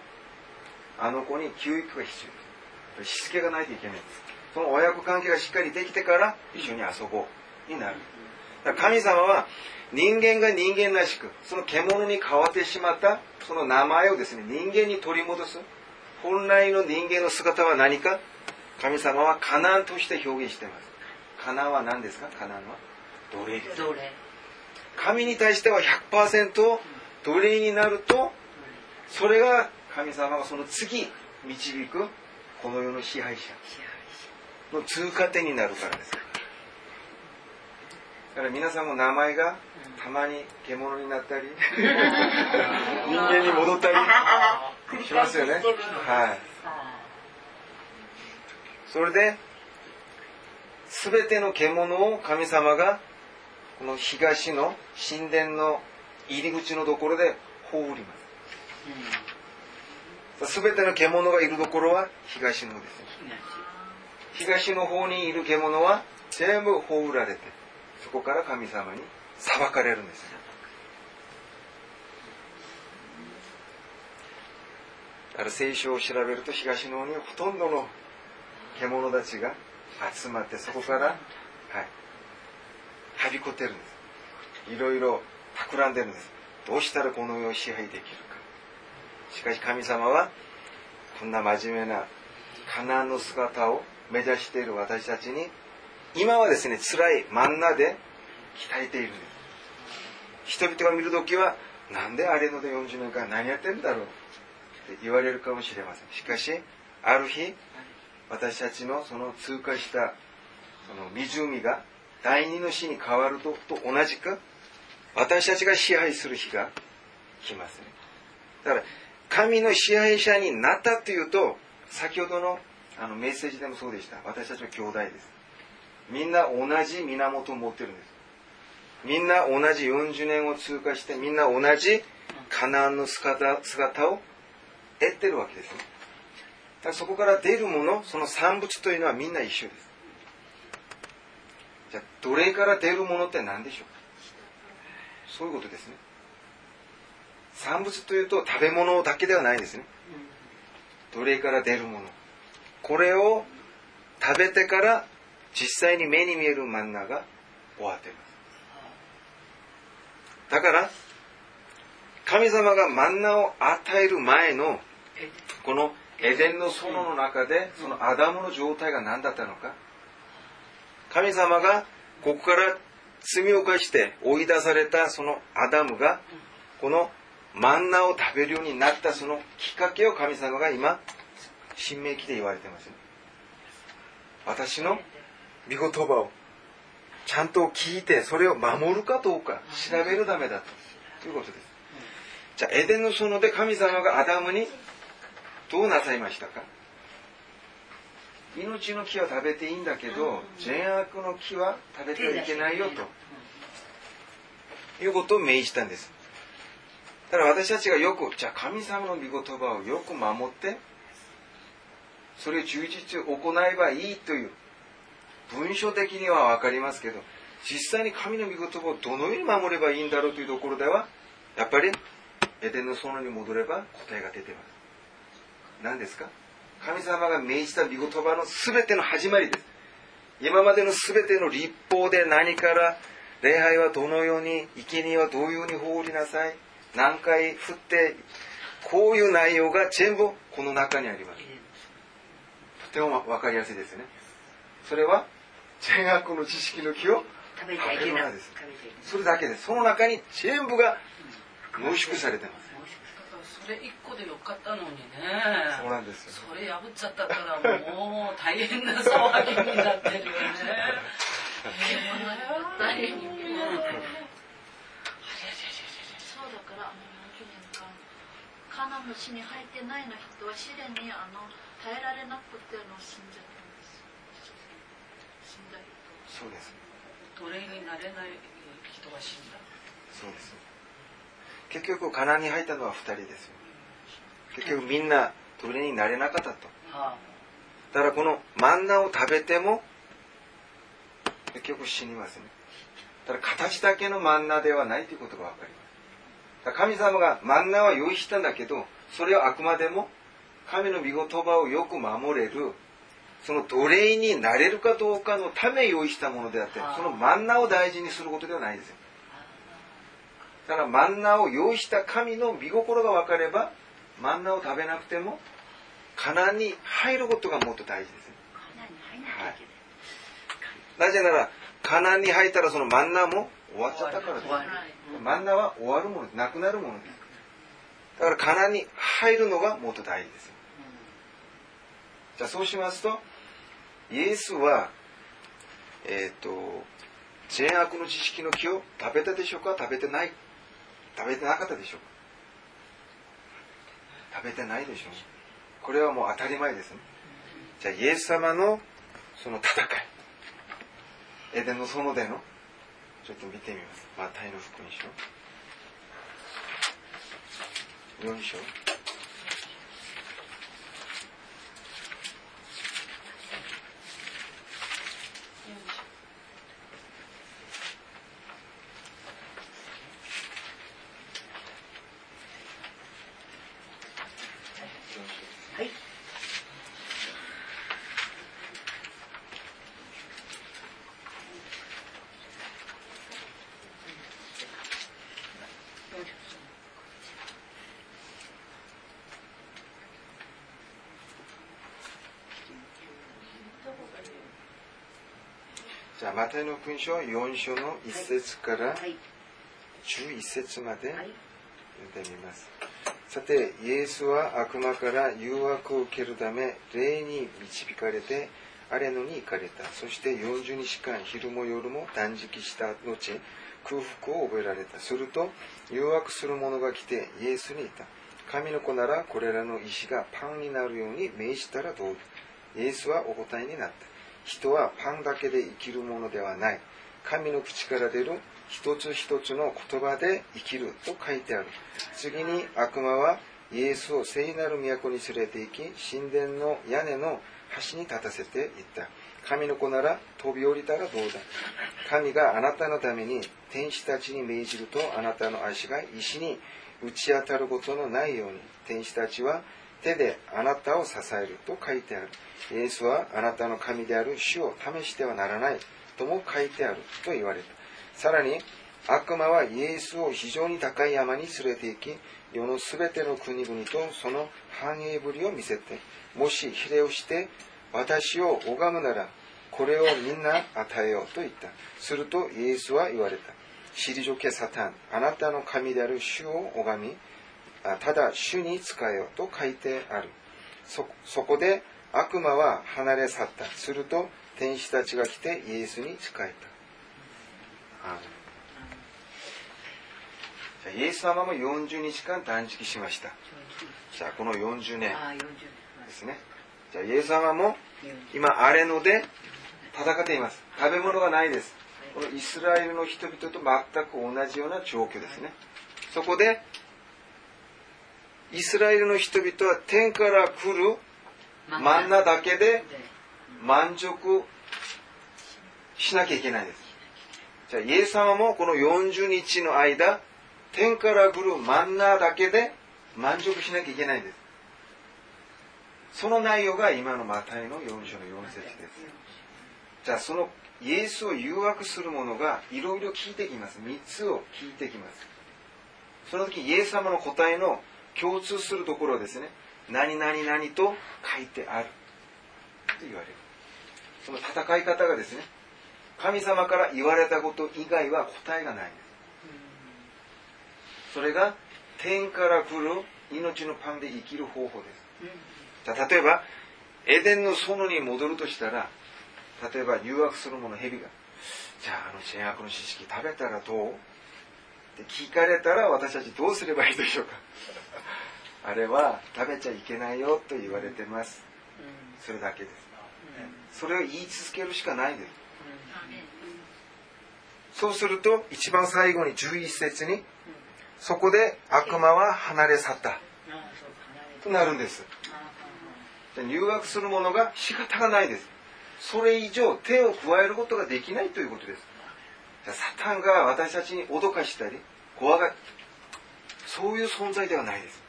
あの子に教育が必要です。しつけがないといけないんです。その親子関係がしっかりできてから一緒に遊ぼう。になる。神様は人間が人間らしくその獣に変わってしまったその名前をですね人間に取り戻す本来の人間の姿は何か神様はカナンとして表現しています。カナンは何ですか？カナンは？奴隷です。神に対しては100%奴隷になるとそれが神様がその次導くこの世の支配者。の通過点になるからですだから皆さんも名前がたまに獣になったり [LAUGHS] 人間に戻ったりしますよね。はい。それで全ての獣を神様がこの東の神殿の入り口のところで放ります。全ての獣がいるところは東の方ですね。東の方。にいる獣は全部放られてそこから神様に裁かれるんですよ。だから聖書を調べると東の方にほとんどの獣たちが集まってそこから、はい、はびこってるんです。いろいろ企んでるんです。どうしたらこの世を支配できるか。しかし神様はこんな真面目なカナンの姿を目指している私たちに今はですね辛い真ん中で鍛えている。人々が見るときはなんであれので40年間何やってんだろう。って言われるかもしれません。しかしある日私たちのその通過したその湖が第二の死に変わるとと同じく私たちが支配する日が来ますね。だから神の支配者になったというと先ほどのあのメッセージでもそうでした。私たちは兄弟です。みんな同じ源を持ってるんです。みんな同じ40年を通過してみんな同じカナンの姿姿を得てるわけですね。だからそこから出るものその産物というのはみんな一緒です。じゃあ奴隷から出るものって何でしょうそういうことですね。産物というと食べ物だけではないですね。奴隷から出るもの？これを食べてから実際に目に見えるマンナが終わっています。だから神様がマンナを与える前のこのエデンの園の中でそのアダムの状態が何だったのか。神様がここから罪を犯して追い出されたそのアダムがこのマンナを食べるようになったそのきっかけを神様が今新明記で言われてます。ね私の御言葉をちゃんと聞いてそれを守るかどうか調べるためだと。いうことです。じゃあエデンの園で神様がアダムにどうなさいましたか？命の木は食べていいんだけど善悪の木は食べてはいけないよと。いうことを命じたんです。だから私たちがよくじゃあ神様の御言葉をよく守ってそれを忠実に行えばいいという文書的には分かりますけど実際に神の御言葉をどのように守ればいいんだろうというところではやっぱりエデンの園に戻れば答えが出てます。何ですか？神様が命じた御言葉の全ての始まりです。今までの全ての立法で何から礼拝はどのように生贄はどういうように放りなさい。何回振ってこういう内容が全部この中にあります。とても分かりやすいですね。それは善悪の知識の木を食べちゃい。けないです。それだけです。その中に全部が濃縮されてます。それ一個でよ。かったのにねそうなんですよ。それ破っちゃったからもう大変な騒ぎになってるよね。大変そうだからあの何年間カナンの地に入ってないの人は試練にあの耐えられなくてあの死んじゃったんです死んだ人そうです。奴隷になれない人が死んだ。そうです。結局カナンに入ったのは2人ですよ。結局みんな奴隷になれなかったと。はだからこのマンナを食べても結局死にますね。だから形だけのマンナではないということが分かります。神様がマンナは用意したんだけどそれはあくまでも神の御言葉をよく守れるその奴隷になれるかどうかのため用意したものであってそのマンナを大事にすることではないですよ。だからマンナを用意した神の御心が分かればマンナを食べなくてもカナンに入ることがもっと大事ですねカナンに入んなきゃいけなぜならカナンに入ったらそのマンナも終わっちゃったからです。マンナは終わるものなくなるものです。だからカナンに入るのがもっと大事ですじゃあそうしますとイエスはえっ、と善悪の知識の木を食べたでしょうか？食べてない？食べてなかったでしょうか？食べてないでしょう？これはもう当たり前ですね。じゃあイエス様のその戦いエデンの園でのちょっと見てみます。マタイの福音書。4章。じゃあマタイの福音書4章の1節からはい。11節まではい。読んでみます。さてイエスは悪魔から誘惑を受けるため霊に導かれてアレノに行かれた。そして40日間昼も夜も断食した後空腹を覚えられた。すると誘惑する者が来てイエスに言った。神の子ならこれらの石がパンになるように命じたらどうだ。イエスはお答えになった人はパンだけで生きるものではない。神の口から出る一つ一つの言葉で生きると書いてある。次に悪魔はイエスを聖なる都に連れて行き神殿の屋根の端に立たせていった。神の子なら飛び降りたらどうだ。神があなたのために天使たちに命じるとあなたの足が石に打ち当たることのないように。天使たちは手であなたを支えると書いてある。イエスはあなたの神である主を試してはならないとも書いてあると言われた。さらに悪魔はイエスを非常に高い山に連れて行き世のすべての国々とその繁栄ぶりを見せてもしひれをして私を拝むならこれをみんな与えようと言った。するとイエスは言われた退けサタンあなたの神である主を拝みただ主に仕えようと書いてある。そそこで悪魔は離れ去った。すると天使たちが来てイエスに仕えた。イエス様も40日間断食しました。じゃあこの40年。ああ40ですね。じゃあイエス様も年。今荒れ野で戦っています。食べ物がないです。このイスラエルの人々と全く同じような状況ですね。そこでイスラエルの人々は天から来るマンナ。だけで満足しなきゃいけないです。じゃあイエス様もこの40日の間天から来るマンナだけで満足しなきゃいけないんです。その内容が今のマタイの4章の4節です。じゃあそのイエスを誘惑する者がいろいろ聞いてきます。3つを聞いてきます。その時イエス様の答えの共通するところはですね何々何と書いてある。と言われる。その戦い方がですね神様から言われたこと以外は答えがない。ん。ですそれが天から来る命のパンで生きる方法です。じゃあ例えばエデンの園に戻るとしたら例えば誘惑する者蛇が。じゃああの善悪の知識食べたらどう？って聞かれたら私たちどうすればいいでしょうか？あれは食べちゃいけないよと言われてます。それだけです。それを言い続けるしかないですそうすると一番最後に11節にそこで悪魔は離れ去った。となるんです。入学する者が仕方がないです。それ以上手を加えることができないということです。サタンが私たちに脅かしたり怖がそういう存在ではないです。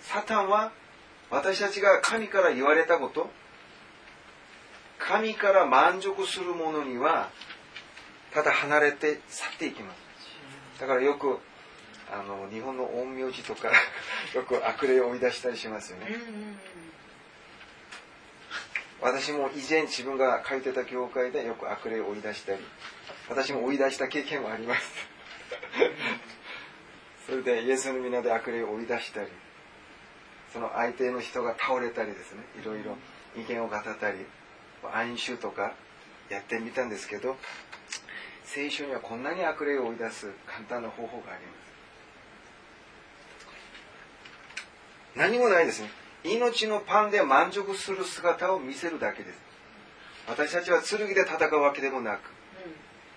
サタンは私たちが神から言われたこと神から満足するものにはただ離れて去っていきます。だからよくあの日本の陰陽師とか [LAUGHS] よく悪霊を追い出したりしますよね、私も以前自分が通ってた教会でよく悪霊を追い出したり私も追い出した経験もありますそれでイエスの皆で悪霊を追い出したりその相手の人が倒れたりですねいろいろ意見を語ったり暗衆とかやってみたんですけど聖書にはこんなに悪霊を追い出す簡単な方法があります。何もないですね。命のパンで満足する姿を見せるだけです。私たちは剣で戦うわけでもなく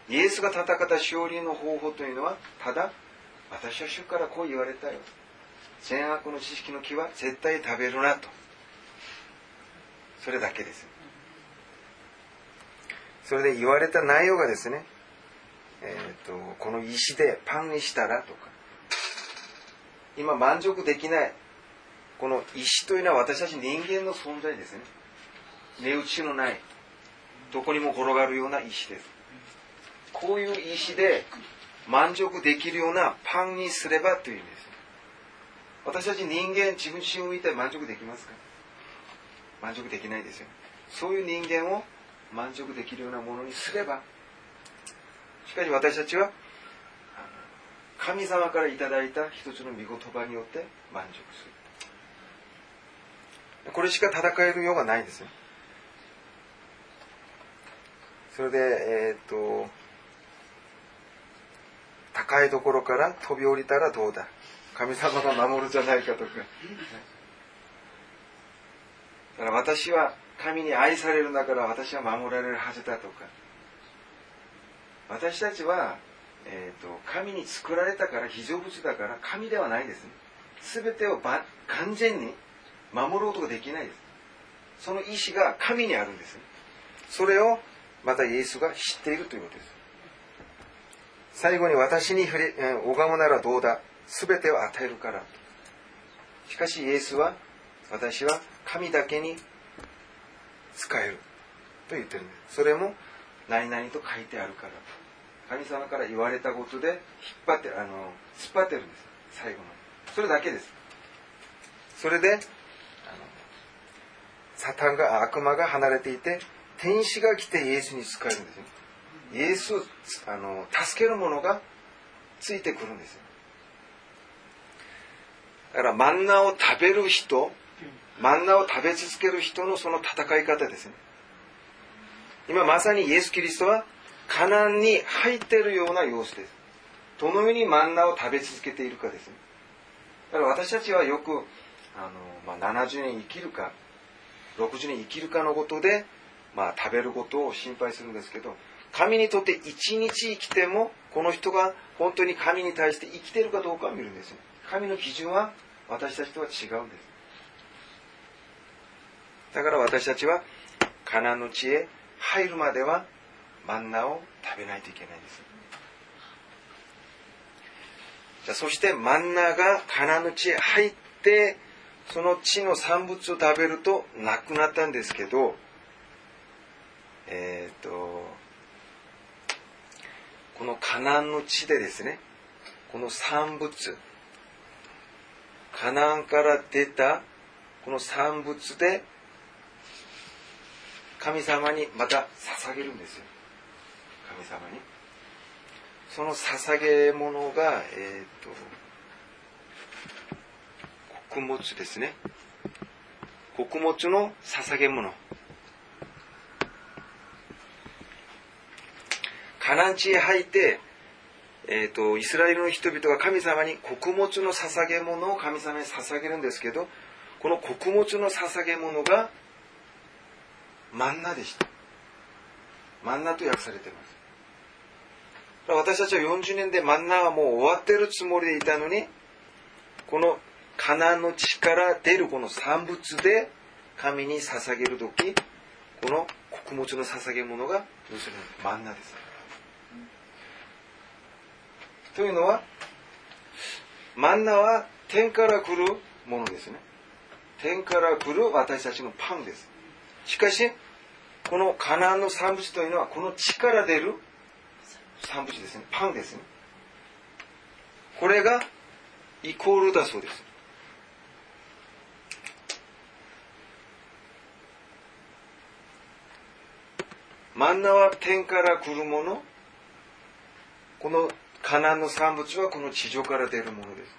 イエスが戦った勝利の方法というのはただ私は主からこう言われたよ。善悪の知識の木は絶対食べるなと。それだけです。それで言われた内容がですね、えーと、この石でパンにしたらとか。今満足できない。この石というのは私たち人間の存在ですね。値打ちのない。どこにも転がるような石です。こういう石で満足できるようなパンにすればという意味です。私たち人間自分自身を見て満足できますか？満足できないですよ。そういう人間を満足できるようなものにすればしかし私たちは神様からいただいた一つの御言葉によって満足する。これしか戦えるようがないんですよ。それでえっ、と高いところから飛び降りたらどうだ？神様が守るじゃないかとか。だから私は神に愛されるんだから私は守られるはずだとか。私たちは、えーと、神に作られたから非常物だから神ではないですね。全てを完全に守ることができないです。その意志が神にあるんです、それをまたイエスが知っているということです。最後に私に触れ拝むならどうだ？全てを与えるから。しかしイエスは私は神だけに使える。と言ってるんです。それも何々と書いてあるから。神様から言われたことで引っ張ってあの突っ張ってるんです。最後のそれだけです。それであのサタンが悪魔が離れていて天使が来てイエスに使えるんですよ。イエスをあの助ける者がついてくるんですよ。だからマンナを食べる人マンナを食べ続ける人のその戦い方ですね。今まさにイエス・キリストはカナンに入っているような様子です。どのようにマンナを食べ続けているかですね。だから私たちはよくあの、まあ、70年生きるか60年生きるかのことで、まあ、食べることを心配するんですけど神にとって一日生きてもこの人が本当に神に対して生きてるかどうかを見るんですよ。神の基準は私たちとは違うんです。だから私たちはカナの地へ入るまではマンナを食べないといけないんです。じゃそしてマンナがカナの地へ入ってその地の産物を食べるとなくなったんですけどえっ、とこのカナンの地でですねこの産物カナンから出たこの産物で神様にまた捧げるんですよ。神様に。その捧げ物がえっ、と穀物ですね。穀物の捧げ物。カナン地へ入って、えーと、イスラエルの人々が神様に穀物の捧げ物を神様に捧げるんですけどこの穀物の捧げ物がマンナでした。マンナと訳されています。私たちは40年でマンナはもう終わってるつもりでいたのにこのカナンの地から出るこの産物で神に捧げる時この穀物の捧げ物が要するにマンナです。というのはマンナは天から来るものですね。天から来る私たちのパンです。しかしこのカナンの産物というのはこの地から出る産物ですね。パンですね。これがイコールだそうです。マンナは天から来るもの。このカナンの産物はこの地上から出るものです。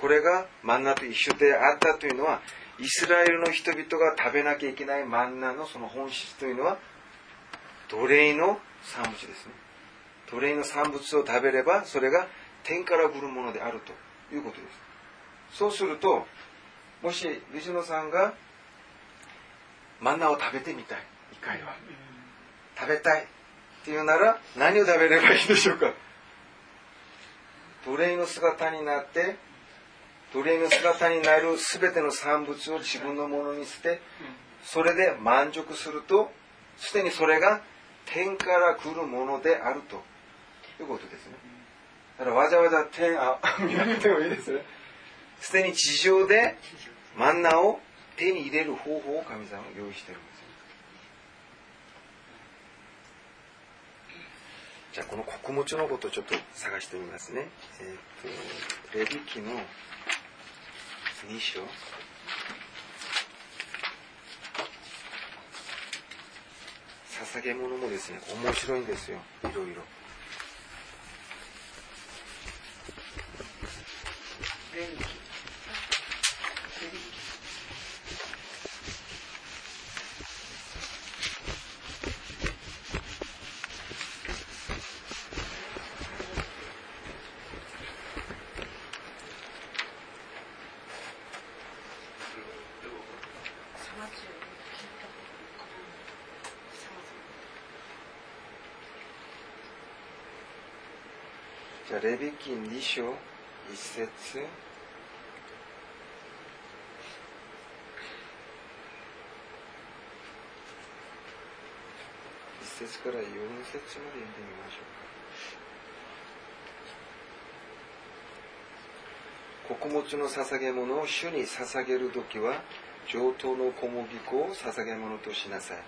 これがマンナと一緒であったというのはイスラエルの人々が食べなきゃいけないマンナのその本質というのは奴隷の産物ですね。奴隷の産物を食べればそれが天から来るものであるということです。そうするともしビジノさんがマンナを食べてみたい一回は。食べたいっていうなら何を食べればいいでしょうか？奴隷の姿になって奴隷の姿になる全ての産物を自分のものにしてそれで満足するとすでにそれが天から来るものであると。いうことですね。だからわざわざ天あ見なくてもいいですね。すでに地上でマンナを手に入れる方法を神様が用意してるんですじゃあこの穀物のことをちょっと探してみますね。えっ、ー、と、レビキの2章。捧げ物もですね、面白いんですよ。いろいろ。レビキ。じゃあ、レビキ2章1節？1節から4節まで読んでみましょうか。穀物の捧げ物を主に捧げる時は上等の小麦粉を捧げ物としなさい。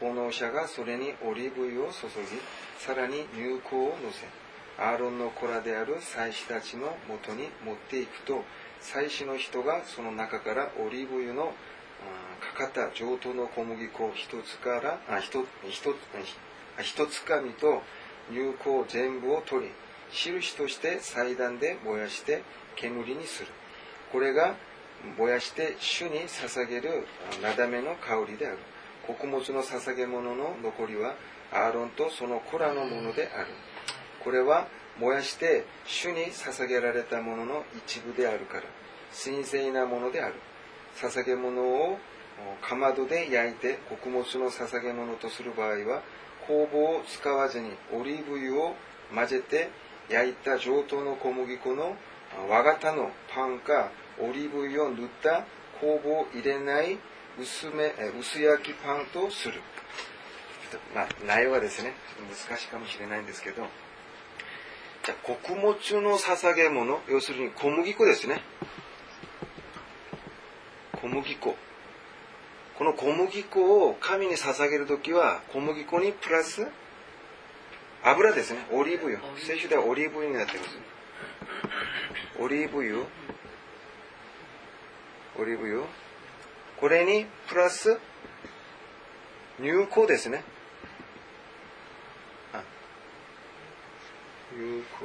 奉納者がそれにオリーブ油を注ぎさらに乳香をのせ。アーロンの子らである祭司たちのもとに持っていくと祭司の人がその中からオリーブ油のかかった上等の小麦粉一つからあ一一一つかみと乳香全部を取り印として祭壇で燃やして煙にする。これが燃やして主に捧げるなだめの香りである。穀物の捧げ物の残りはアーロンとその子らのものである。これは燃やして主に捧げられたものの一部であるから神聖なものである捧げ物をかまどで焼いて穀物の捧げ物とする場合は酵母を使わずにオリーブ油を混ぜて焼いた上等の小麦粉の和型のパンかオリーブ油を塗った酵母を入れない薄め薄焼きパンとする。まあ、内容はですね、難しいかもしれないんですけど、じゃあ、穀物の捧げ物、要するに小麦粉ですね。小麦粉。この小麦粉を神に捧げるときは、小麦粉にプラス油ですね。オリーブ油。聖書ではオリーブ油になっています。オリーブ油。オリーブ油。これにプラス乳香ですね。乳香。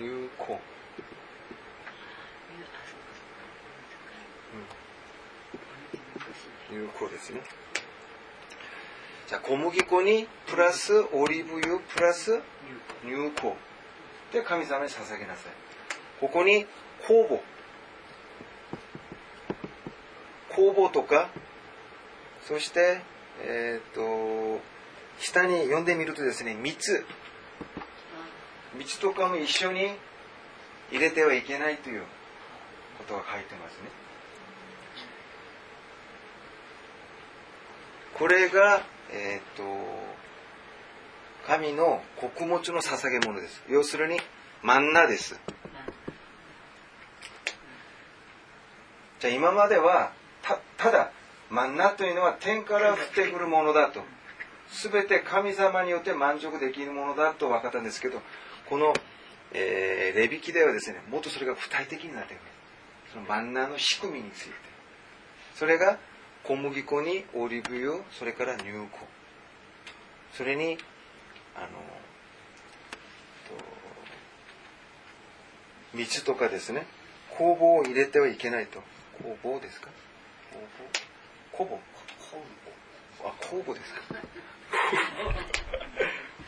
うん。有効。有効ですね。じゃあ小麦粉にプラスオリーブ油プラス乳香で神様に捧げなさい。ここに酵母。酵母とか、そして、えっ、と、下に読んでみるとですね、蜜。蜜とかも一緒に入れてはいけないということが書いてますね。これが、えっ、と、神の穀物の捧げ物です。要するに、マンナです。じゃあ今までは、た、だ、マンナというのは天から降ってくるものだと。すべて神様によって満足できるものだと分かったんですけど、この、えー、レビキではですね、もっとそれが具体的になってくる。そのマンナの仕組みについて。それが小麦粉にオリーブ油、それから乳粉。それに、あの、蜜とかですね、酵母を入れてはいけないと。酵母ですか？酵母酵母あ、酵母ですか [LAUGHS]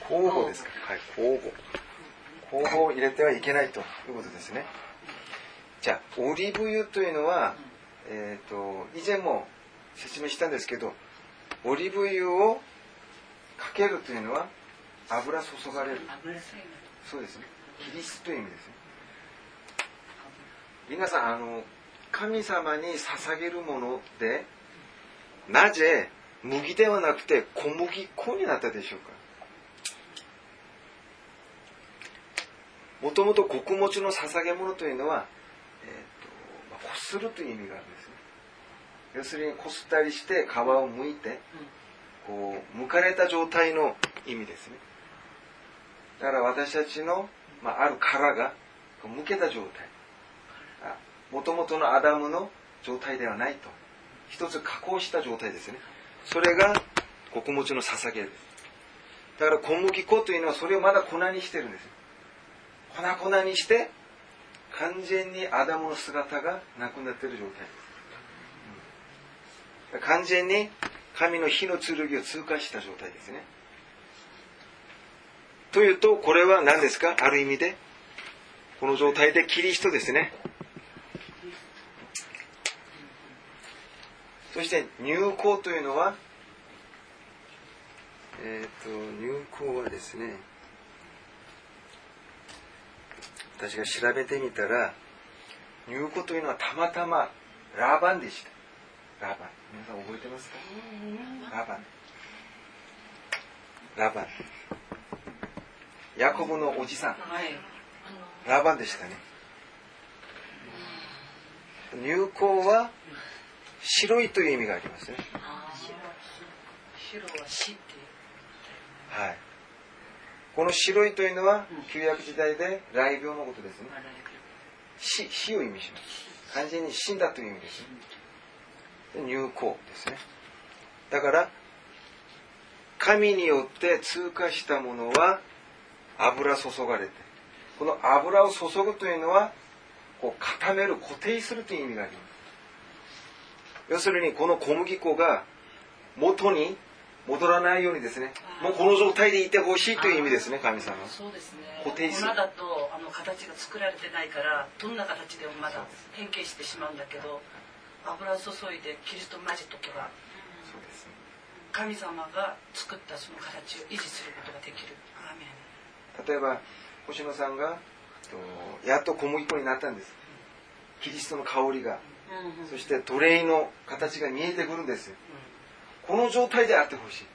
酵母ですかはい、酵母。酵母を入れてはいけないということですね。じゃあ、オリーブ油というのは、えっ、ー、と、以前も説明したんですけど、オリーブ油をかけるというのは、油注がれる。そうですね。キリストという意味ですね。皆さん、あの、神様に捧げるもので、なぜ麦ではなくて小麦粉になったでしょうか？もともと穀物の捧げ物というのは、えーとまあ、こするという意味があるんですね。要するにこすったりして皮を剥いてこう剥かれた状態の意味ですね。だから私たちの、まあ、ある殻が剥けた状態。もともとのアダムの状態ではないと。一つ加工した状態ですね。それが穀物の捧げ。ですだから小麦粉というのはそれをまだ粉にしてるんです。粉々にして完全にアダムの姿がなくなってる状態。です、完全に神の火の剣を通過した状態ですね。というとこれは何ですか？ある意味でこの状態でキリストですね。そして入港というのは、えっ、ー、と、入港はですね、私が調べてみたら、入港というのはたまたまラバンでした。ラバン。皆さん覚えてますか？ラバン。ラバン。ヤコブのおじさん。ラバンでしたね。入港は白いという意味がありますね。白は死ってはい。この白いというのは、旧約時代で雷病のことですね。死、死を意味します。完全に死んだという意味です。入港ですね。だから、神によって通過したものは油注がれて、この油を注ぐというのは、こう固める固定するという意味があります要するにこの小麦粉が元に戻らないようにですねもうこの状態でいてほしいという意味ですね神様。そうですね。固定する。粉だとあの形が作られてないからどんな形でもまだ変形してしまうんだけど油を注いでキリストを混ぜとけばそうですね。神様が作ったその形を維持することができる。例えば星野さんがとやっと小麦粉になったんです。キリストの香りがそして奴隷の形が見えてくるんですよ。この状態であってほしい。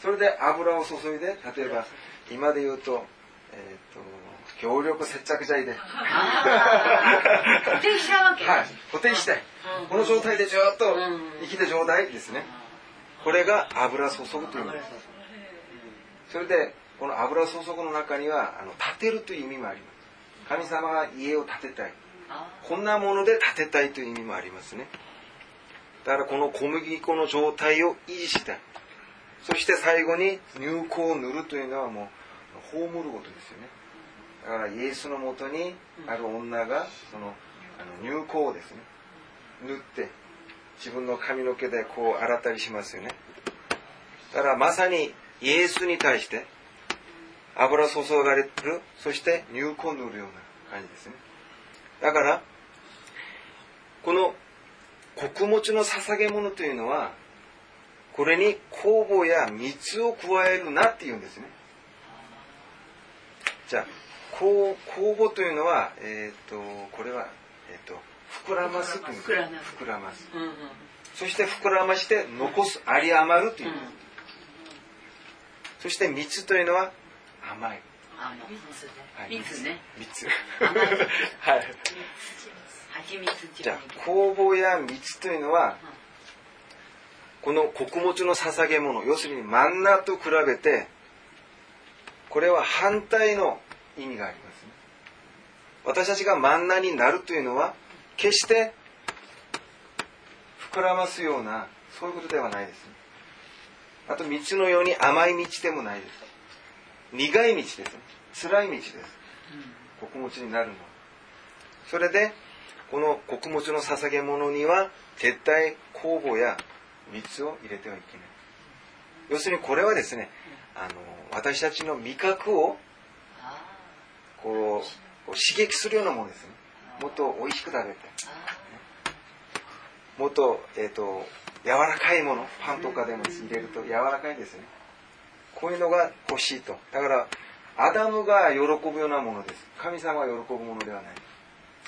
それで油を注いで例えば今で言うと,、えー、と強力接着剤で、固定しちゃうわけ。はい、固定したい。この状態でずっと生きた状態ですね。これが油注ぐという。意味ですそれでこの油注ぐの中にはあの建てるという意味もあります。神様が家を建てたい。あこんなもので建てたいという意味もありますね。だからこの小麦粉の状態を維持したい。そして最後に入香を塗るというのはもう葬ることですよね。だからイエスのもとにある女がそのあの入香をですね塗って自分の髪の毛でこう洗ったりしますよね。だからまさにイエスに対して油注がれるそして入香を塗るような感じですねだからこの穀物の捧げ物というのはこれに酵母や蜜を加えるなっていうんですね。じゃあ酵酵母というのはえっ、とこれはえっ、と膨らますというんです膨らます。膨らます。うんうん。そして膨らまして残す有り余るという、そして蜜というのは甘い、あの、はい、蜜ね。蜜甘い。はい蜂蜜じゃあ酵母や蜜というのはこの穀物の捧げ物要するにマンナと比べてこれは反対の意味がありますね。私たちがマンナになるというのは決して膨らますようなそういうことではないですね。あと蜜のように甘い蜜でもないです苦い蜜です。辛い蜜です。穀物になるの。それでこの穀物の捧げ物には絶対酵母や蜜を入れてはいけない。要するにこれはですねあの私たちの味覚をこう刺激するようなものですね。もっと美味しく食べて。もっと,、えー、と柔らかいもの。パンとかでも入れると柔らかいですね。こういうのが欲しいと。だからアダムが喜ぶようなものです。神様が喜ぶものではない。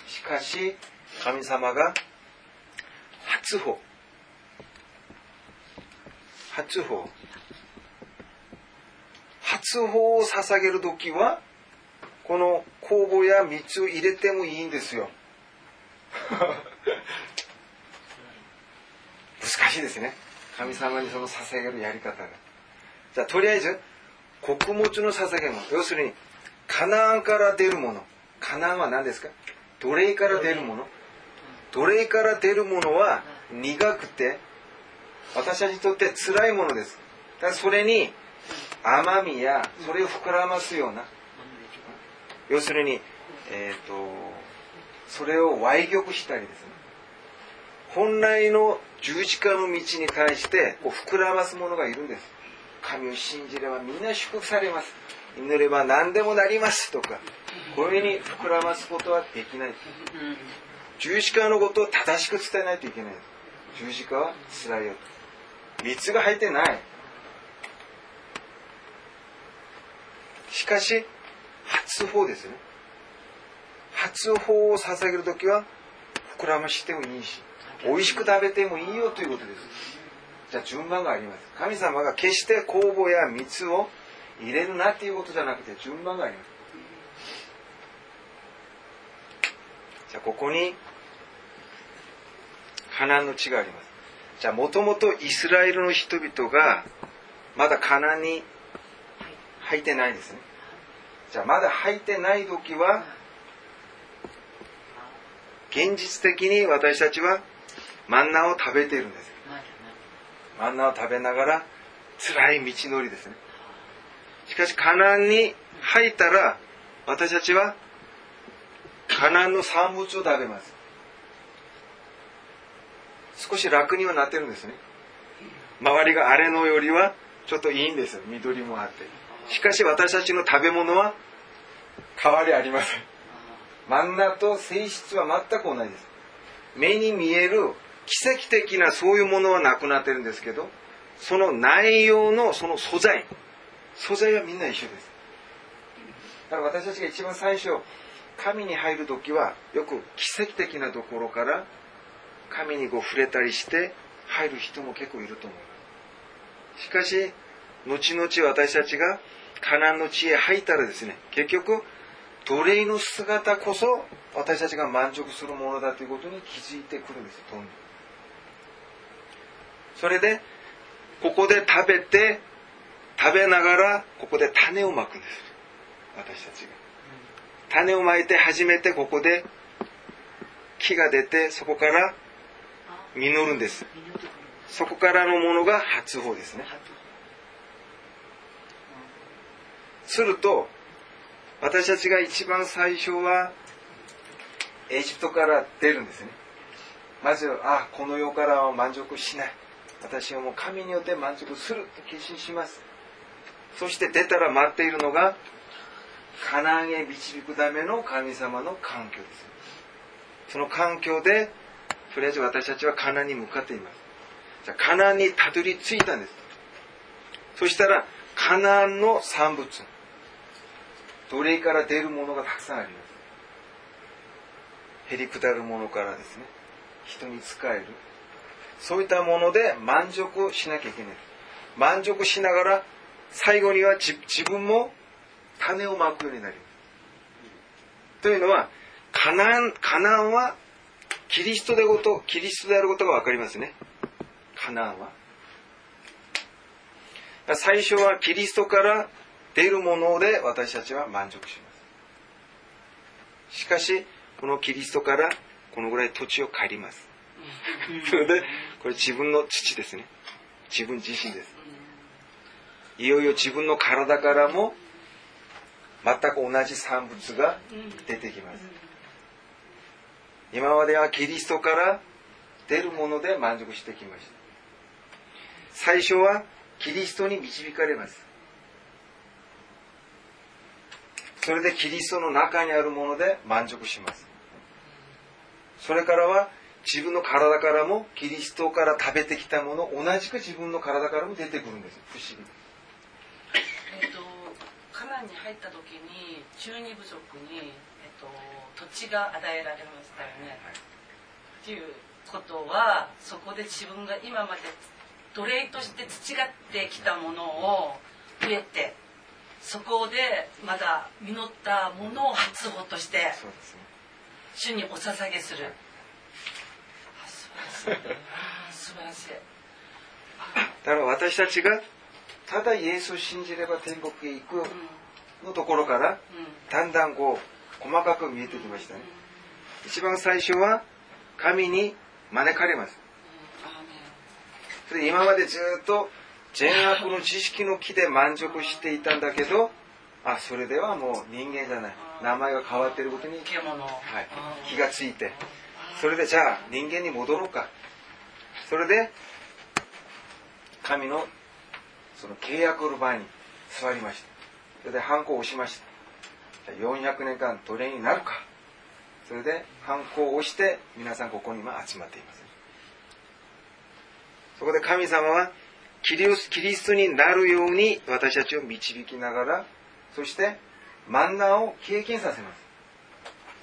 しかし神様が初歩。初歩。初歩を捧げる時はこの酵母や蜜を入れてもいいんですよ。[LAUGHS] 難しいですね。神様にその捧げるやり方が。じゃあとりあえず穀物の捧げ物。要するにカナンから出るもの。カナンは何ですか？奴隷から出るもの。奴隷から出るものは苦くて私たちにとって辛いものです。だからそれに甘みやそれを膨らますような。要するに、えー、とそれを歪曲したりですね。本来の十字架の道に対してこう膨らますものがいるんです。神を信じればみんな祝福されます。祈れば何でもなります。とかこういうふうに膨らますことはできない。十字架のことを正しく伝えないといけない。十字架は辛いよ。と蜜が入ってない。しかし初法ですね。初法を捧げる時は膨らましてもいいし美味しく食べてもいいよということです。じゃあ順番があります。神様が決して酵母や蜜を入れるなっていうことじゃなくて順番があります。じゃあここにカナンの地があります。じゃあもともとイスラエルの人々がまだカナンに入ってないですね。じゃあまだ入ってない時は現実的に私たちはマンナを食べているんです。マンナを食べながら辛い道のりですね。しかしカナンに入ったら私たちはカナンの産物を食べます。少し楽にはなってるんですね。周りが荒れのよりはちょっといいんです。よ緑もあって。しかし私たちの食べ物は変わりありません。マンナと性質は全く同じです。目に見える奇跡的なそういうものはなくなってるんですけどその内容のその素材。素材はみんな一緒です。だから私たちが一番最初神に入る時はよく奇跡的なところから神にこう触れたりして入る人も結構いると思いますしかし後々私たちがカナンの地へ入ったらですね結局奴隷の姿こそ私たちが満足するものだということに気づいてくるんですどんどん。それでここで食べて食べながらここで種をまくんです。私たちが。種をまいて初めてここで木が出てそこから実るんです。そこからのものが発砲ですね。すると私たちが一番最初はエジプトから出るんですね。まずあこの世からは満足しない。私はもう神によって満足すると決心します。そして出たら待っているのがカナンへ導くための神様の環境です。その環境でとりあえず私たちはカナに向かっています。じゃカナにたどり着いたんです。そしたらカナンの産物。奴隷から出るものがたくさんあります。へりくだるものからですね。人に使える。そういったもので満足しなきゃいけない。満足しながら最後には自分も種をまくようになりますというのはカナンカナンはキリストでことキリストであることが分かりますね。カナンは。最初はキリストから出るもので私たちは満足します。しかしこのキリストからこのぐらい土地を借ります。それでこれ自分の父ですね。自分自身です。いよいよ自分の体からも全く同じ産物が出てきます。今まではキリストから出るもので満足してきました。最初はキリストに導かれます。それでキリストの中にあるもので満足します。それからは自分の体からもキリストから食べてきたもの同じく自分の体からも出てくるんです不思議。えっとカナンに入った時に中二部族に、えっと、土地が与えられましたよね、はい、っていうことはそこで自分が今まで奴隷として培ってきたものを植えてそこでまだ実ったものを初歩として主にお捧げする、素晴らしい。だから私たちがただイエスを信じれば天国へ行くのところからだんだんこう細かく見えてきましたね。一番最初は神に招かれます。それ今までずっと善悪の知識の木で満足していたんだけどあそれではもう人間じゃない。名前が変わっていることに、はい、気がついてそれでじゃあ人間に戻ろうか。それで神のその契約の場に座りました。それでハンコを押しました。じゃあ400年間奴隷になるか。それでハンコを押して皆さんここに今集まっています。そこで神様はキリストになるように私たちを導きながらそしてマンナーを経験させます。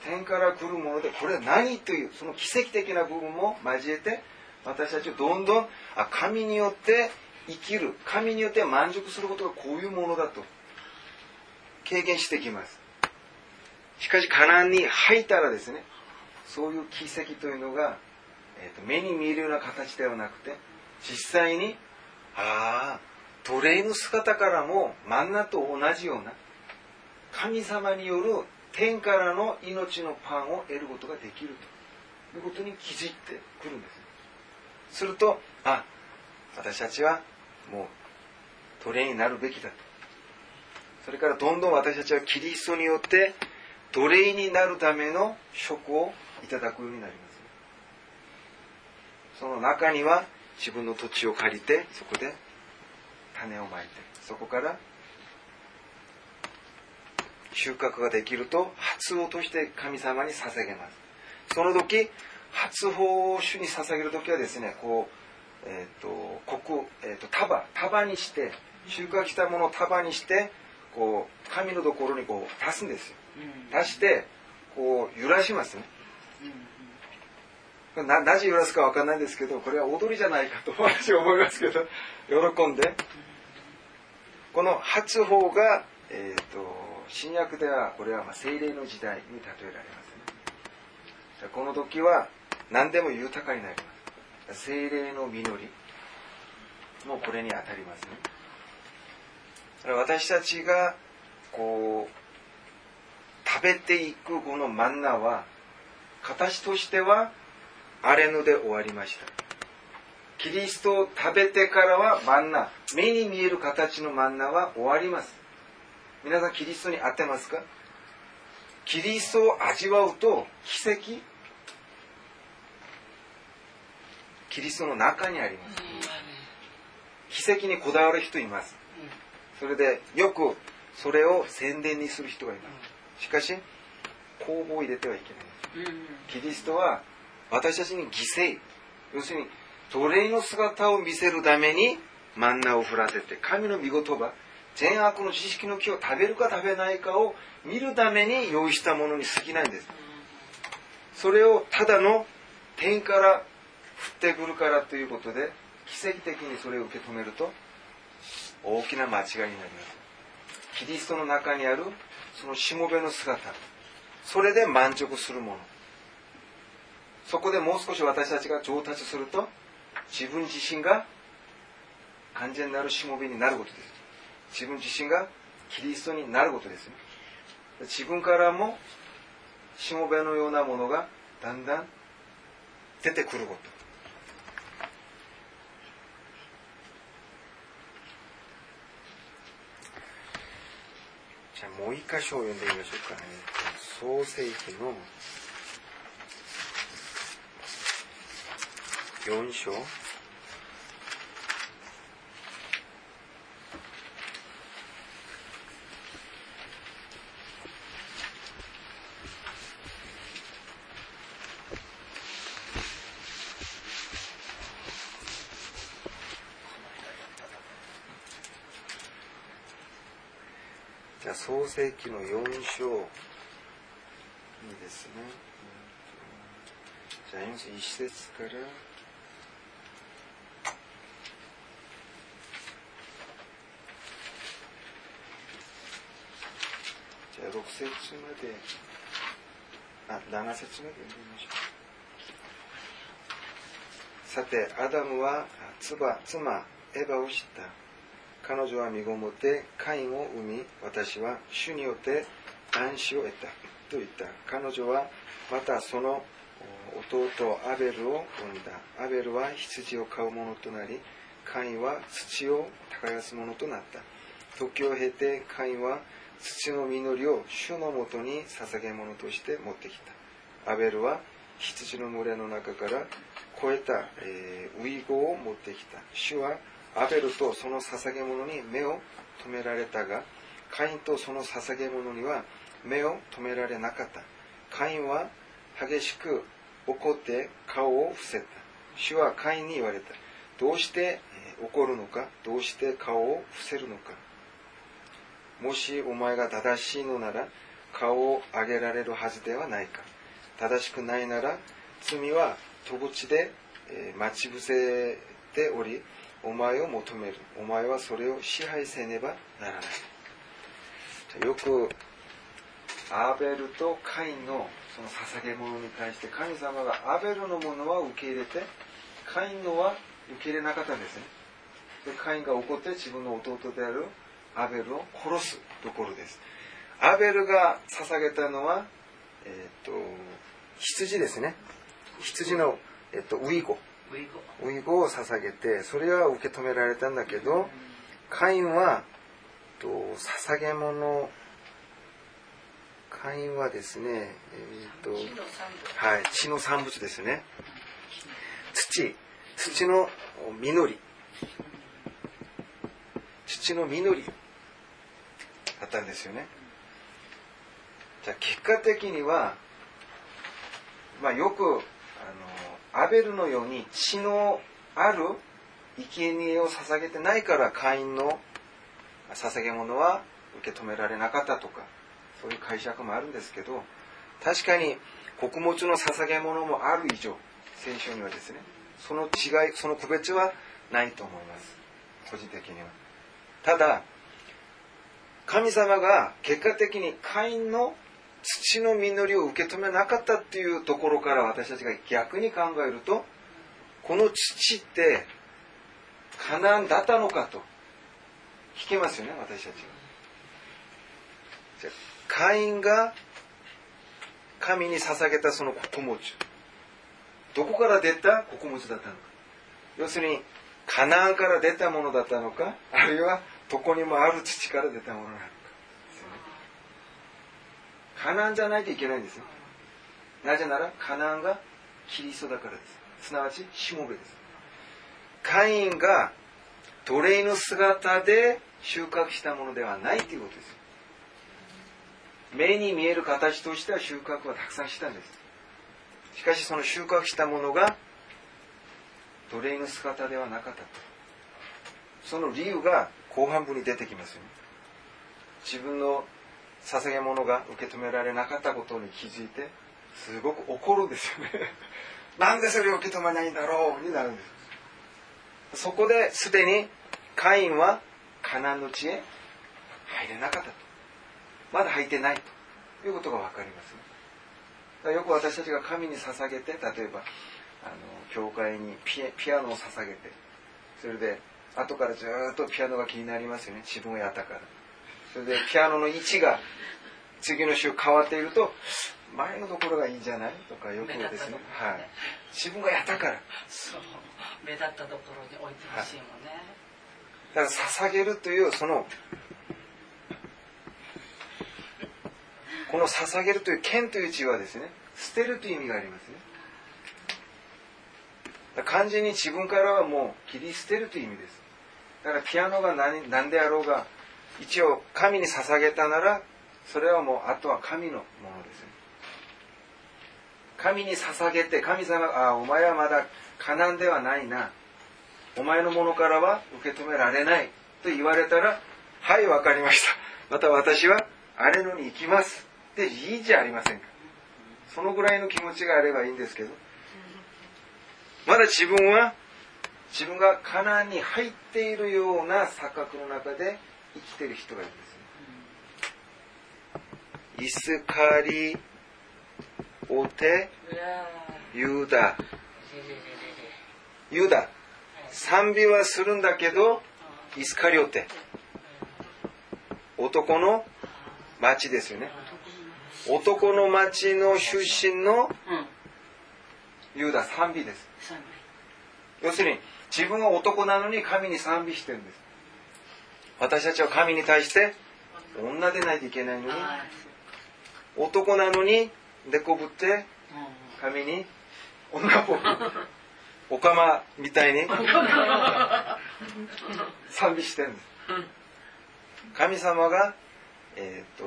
天から来るものでこれは何というその奇跡的な部分も交えて私たちをどんどんあ神によって生きる神によって満足することがこういうものだと経験してきます。しかしカナンに入ったらですねそういう奇跡というのが、えーと目に見えるような形ではなくて実際にああ奴隷の姿からもマンナと同じような神様による天からの命のパンを得ることができるということに気づいてくるんです。するとあ私たちはもう奴隷になるべきだとそれからどんどん私たちはキリストによって奴隷になるための食をいただくようになります。その中には自分の土地を借りてそこで種をまいてそこから収穫ができると初をとして神様に捧げます。その時初報を主に捧げる時はですねこうえっ、ー、と国、えーと、束束にして収穫したものを束にしてこう神のところにこう足すんですよ、足してこう揺らしますね、ななぜ揺らすか分かんないんですけどこれは踊りじゃないかと私は思いますけど喜んで。この初法が、えーと、新約ではこれはまあ精霊の時代に例えられますね。この時は何でも豊かになります。精霊の実りもこれに当たりますね。私たちがこう食べていくこのマンナは形としては荒れぬで終わりました。キリストを食べてからはマンナ目に見える形のマンナは終わります。皆さんキリストに合ってますか？キリストを味わうと奇跡？キリストの中にあります。奇跡にこだわる人います。それでよくそれを宣伝にする人がいます。しかし公募を入れてはいけないキリストは私たちに犠牲。要するに奴隷の姿を見せるためにマンナを降らせて神の御言葉善悪の知識の木を食べるか食べないかを見るために用意したものに過ぎないんです。それをただの天から降ってくるからということで奇跡的にそれを受け止めると大きな間違いになります。キリストの中にあるそのしもべの姿それで満足するもの。そこでもう少し私たちが上達すると自分自身が完全なるしもべになることです。自分自身がキリストになることですね。自分からもしもべのようなものがだんだん出てくること。じゃあもう一箇所を読んでみましょうかね。創世記の4章。世記の4章にですねじゃあ1節から。じゃあ6節まで。あ7節まで読んでみましょう。さてアダムは妻妻エヴァを知った。彼女は身ごもってカインを産み私は主によって安子を得た。と言った。彼女はまたその弟アベルを産んだ。アベルは羊を飼う者となりカインは土を耕す者となった。時を経てカインは土の実りを主のもとに捧げ物として持ってきた。アベルは羊の群れの中から超えた、えー、ウイゴを持ってきた。主はアベルとその捧げ物に目を留められたがカインとその捧げ物には目を留められなかった。カインは激しく怒って顔を伏せた。主はカインに言われた。どうして怒るのか？どうして顔を伏せるのか？もしお前が正しいのなら顔を上げられるはずではないか。正しくないなら罪は戸地で、待ち伏せておりお前を求めるお前はそれを支配せねばならないよくアベルとカインのその捧げ物に対して神様がアベルのものは受け入れてカインのは受け入れなかったんですねでカインが怒って自分の弟であるアベルを殺すところです。アベルが捧げたのは、え、ー、と、羊ですね。羊の、えっ、ー、と、ウイゴ。ウイゴを捧げて、それは受け止められたんだけど、カインは、と捧げ物か会員はですね、えーと木の三部はい、地の産物ですね。土、土の実り。土の実りだったんですよね。じゃあ結果的には、まあよく、あの、アベルのように血のある生贄を捧げてないから会員の捧げ物は受け止められなかったとか、そういう解釈もあるんですけど、確かに穀物の捧げ物もある以上、聖書にはですね、その違い、その区別はないと思います。個人的には。ただ、神様が結果的に会員の土の実りを受け止めなかったっていうところから私たちが逆に考えると、この土ってカナンだったのかと聞けますよね、私たちは。じゃあ会員が神に捧げたその穀物。どこから出た？穀物だったのか。要するに、カナンから出たものだったのか、あるいはどこにもある土から出たものなのか。カナンじゃないといけないんですよ。なぜなら、カナンがキリストだからです。すなわち、しもべです。カインが奴隷の姿で収穫したものではないということです。目に見える形としては収穫はたくさんしたんです。しかしその収穫したものが奴隷の姿ではなかったと。その理由が後半部に出てきますよね。自分の捧げ物が受け止められなかったことに気づいて、すごく怒るんですよね。[LAUGHS] なんでそれを受け止めないんだろうになるんです。そこですでにカインはカナンの地へ入れなかったと。まだ入ってないということが分かりますね。よく私たちが神に捧げて、例えば、あの、教会にピピアノを捧げて、それで、後からずっとピアノが気になりますよね。自分をやったから。それで、ピアノの位置が次の週変わっていると、前のところがいいんじゃない？とかよくですね。はい。自分がやったから。そう目立ったところに置いてほしいもんね、だから捧げるというそのこの捧げるという剣という字はですね捨てるという意味がありますね完全に自分からはもう切り捨てるという意味ですだからピアノが何何であろうが一応神に捧げたならそれはもうあとは神のものです神に捧げて神様があお前はまだカナンではないな。お前のものからは受け止められない。と言われたらはいわかりました。また私はあれのに行きます。でいいじゃありませんか。そのぐらいの気持ちがあればいいんですけど。まだ自分は自分がカナンに入っているような錯覚の中で生きている人がいるんですねイスカリオテユダ。ユダ。賛美はするんだけどイスカリオテ男の町ですよね。男の町。の出身のうん。ユダ賛美です。賛要するに自分は男なのに神に賛美してるんです私たちは神に対して女でないといけないのに男なのにでこぶって、うん神に女っぽくおかまみたいに賛美してるんです神様がえっ、と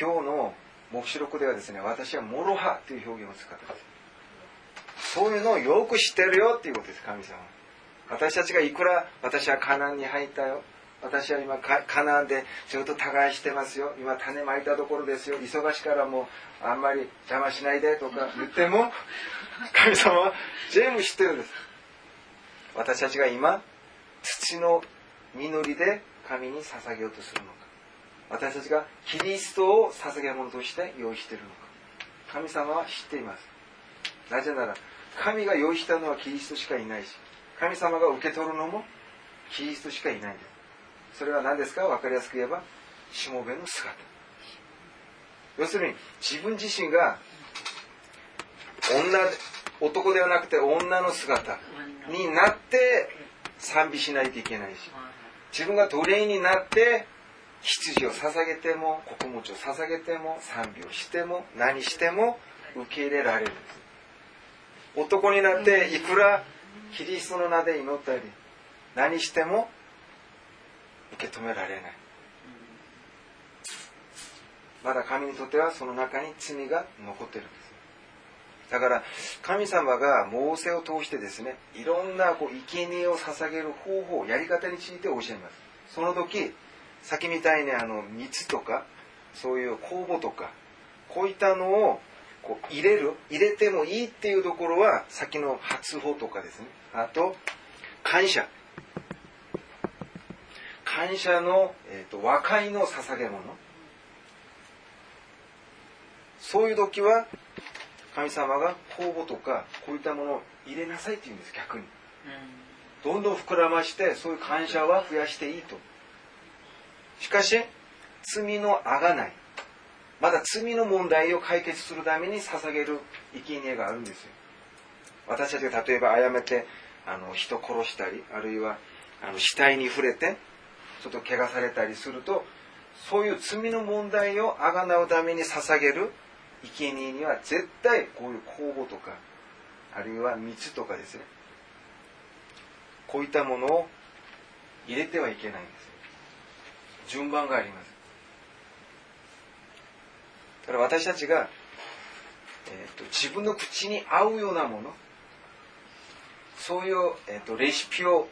今日の黙示録ではですね私はモロハという表現を使ってます。そういうのをよく知ってるよっていうことです神様。私たちがいくら私はカナンに入ったよ私は今カカナンでずっと耕してますよ。今種まいたところですよ。忙しいからもうあんまり邪魔しないでとか言っても [LAUGHS] 神様は全部知ってるんです。私たちが今土の実りで神に捧げようとするのか。私たちがキリストを捧げ物として用意しているのか。神様は知っています。なぜなら神が用意したのはキリストしかいないし神様が受け取るのもキリストしかいないんですそれは何ですか？分かりやすく言えばしもべの姿。要するに自分自身が女男ではなくて女の姿になって賛美しないといけないし自分が奴隷になって羊を捧げても穀物を捧げても賛美をしても何しても受け入れられる。んです男になっていくらキリストの名で祈ったり何しても受け止められない。まだ神にとってはその中に罪が残ってるんです。だから神様がモーセを通してですねいろんなこう生贄を捧げる方法やり方について教えます。その時先みたいにあの蜜とかそういう酵母とかこういったのをこう入れる入れてもいいっていうところは先の初歩とかですね。あと感謝。感謝の、えーと、和解の捧げ物。そういう時は神様が酵母とかこういったものを入れなさいって言うんです逆に、どんどん膨らましてそういう感謝は増やしていいと。しかし罪のあがない。まだ罪の問題を解決するために捧げる生贄があるんですよ。私たちが例えばあやめてあの人殺したりあるいはあの死体に触れてちょっと怪我されたりするとそういう罪の問題をあがなうために捧げる生贄には絶対こういう酵母とかあるいは蜜とかですねこういったものを入れてはいけないんです順番があります。だから私たちが、えーと、自分の口に合うようなものそういう、えーと、レシピを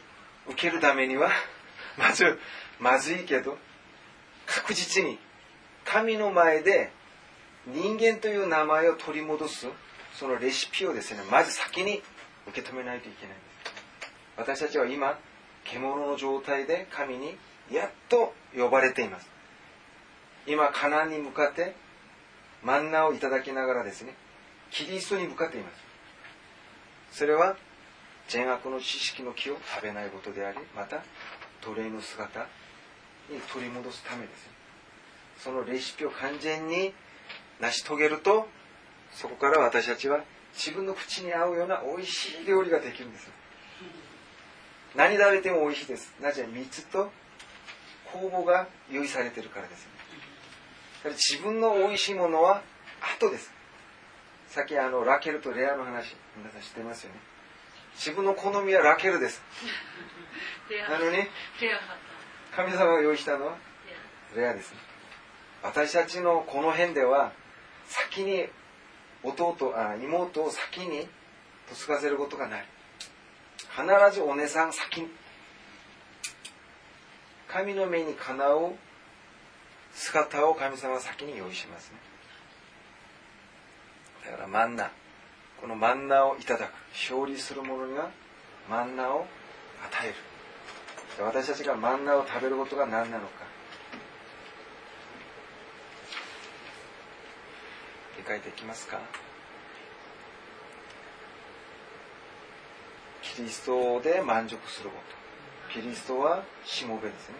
受けるためには [LAUGHS] まずまずいけど確実に神の前で人間という名前を取り戻すそのレシピをですねまず先に受け止めないといけない。私たちは今獣の状態で神にやっと呼ばれています。今カナンに向かってマンナをいただきながらですねキリストに向かっています。それは善悪の知識の木を食べないことでありまた奴隷の姿に取り戻すためですそのレシピを完全に成し遂げるとそこから私たちは自分の口に合うような美味しい料理ができるんです何食べても美味しいです。なぜ蜜と酵母が用意されているからです自分の美味しいものは後です。さっきあのラケルとレアの話皆さん知ってますよね。自分の好みはラケルです。[LAUGHS] なのに神様が用意したの？はレアですね。私たちのこの辺では先に弟あ妹を先に嫁がせることがない。必ずお姉さん先に。神の目にかなう姿を神様は先に用意しますね。だからマンナこのマンナをいただく勝利する者にはマンナを与える私たちがマンナを食べることが何なのか。理解できますか？キリストで満足すること。キリストはしもべですね。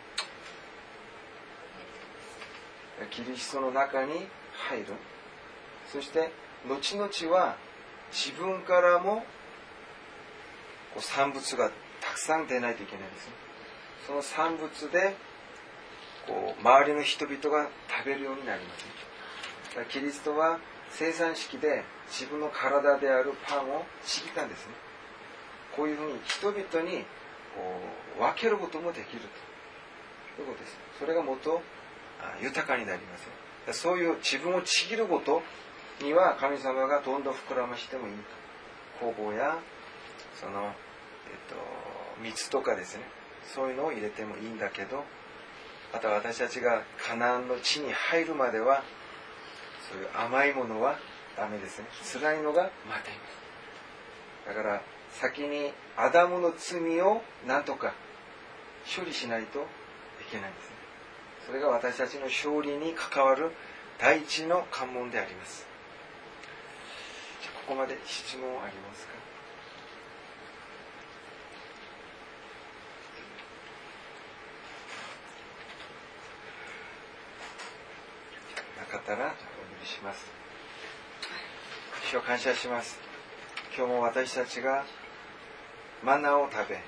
キリストの中に入る。そして後々は自分からもこう産物がたくさん出ないといけないですね。その産物でこう周りの人々が食べるようになります。ねキリストは生産式で自分の体であるパンをちぎったんですね。こういうふうに人々にこう分けることもできると。いうことです。それが元豊かになりますそういう自分をちぎることには神様がどんどん膨らましてもいい工房やその、えっと、蜜とかですね。そういうのを入れてもいいんだけどまた私たちがカナンの地に入るまではそういう甘いものはダメですね。辛いのが待ています。だから先にアダムの罪を何とか処理しないといけないんですね。それが私たちの勝利に関わる第一の関門であります。ここまで質問ありますかなかったらお願いします。主を感謝します。今日も私たちがマナーを食べ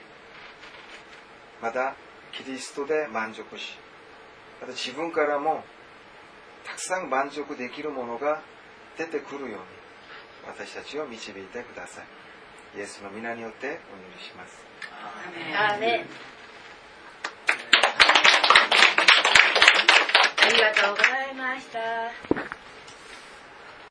またキリストで満足しまた自分からもたくさん満足できるものが出てくるように私たちを導いてください。イエスの皆によってお祈りします。ありがとうございました。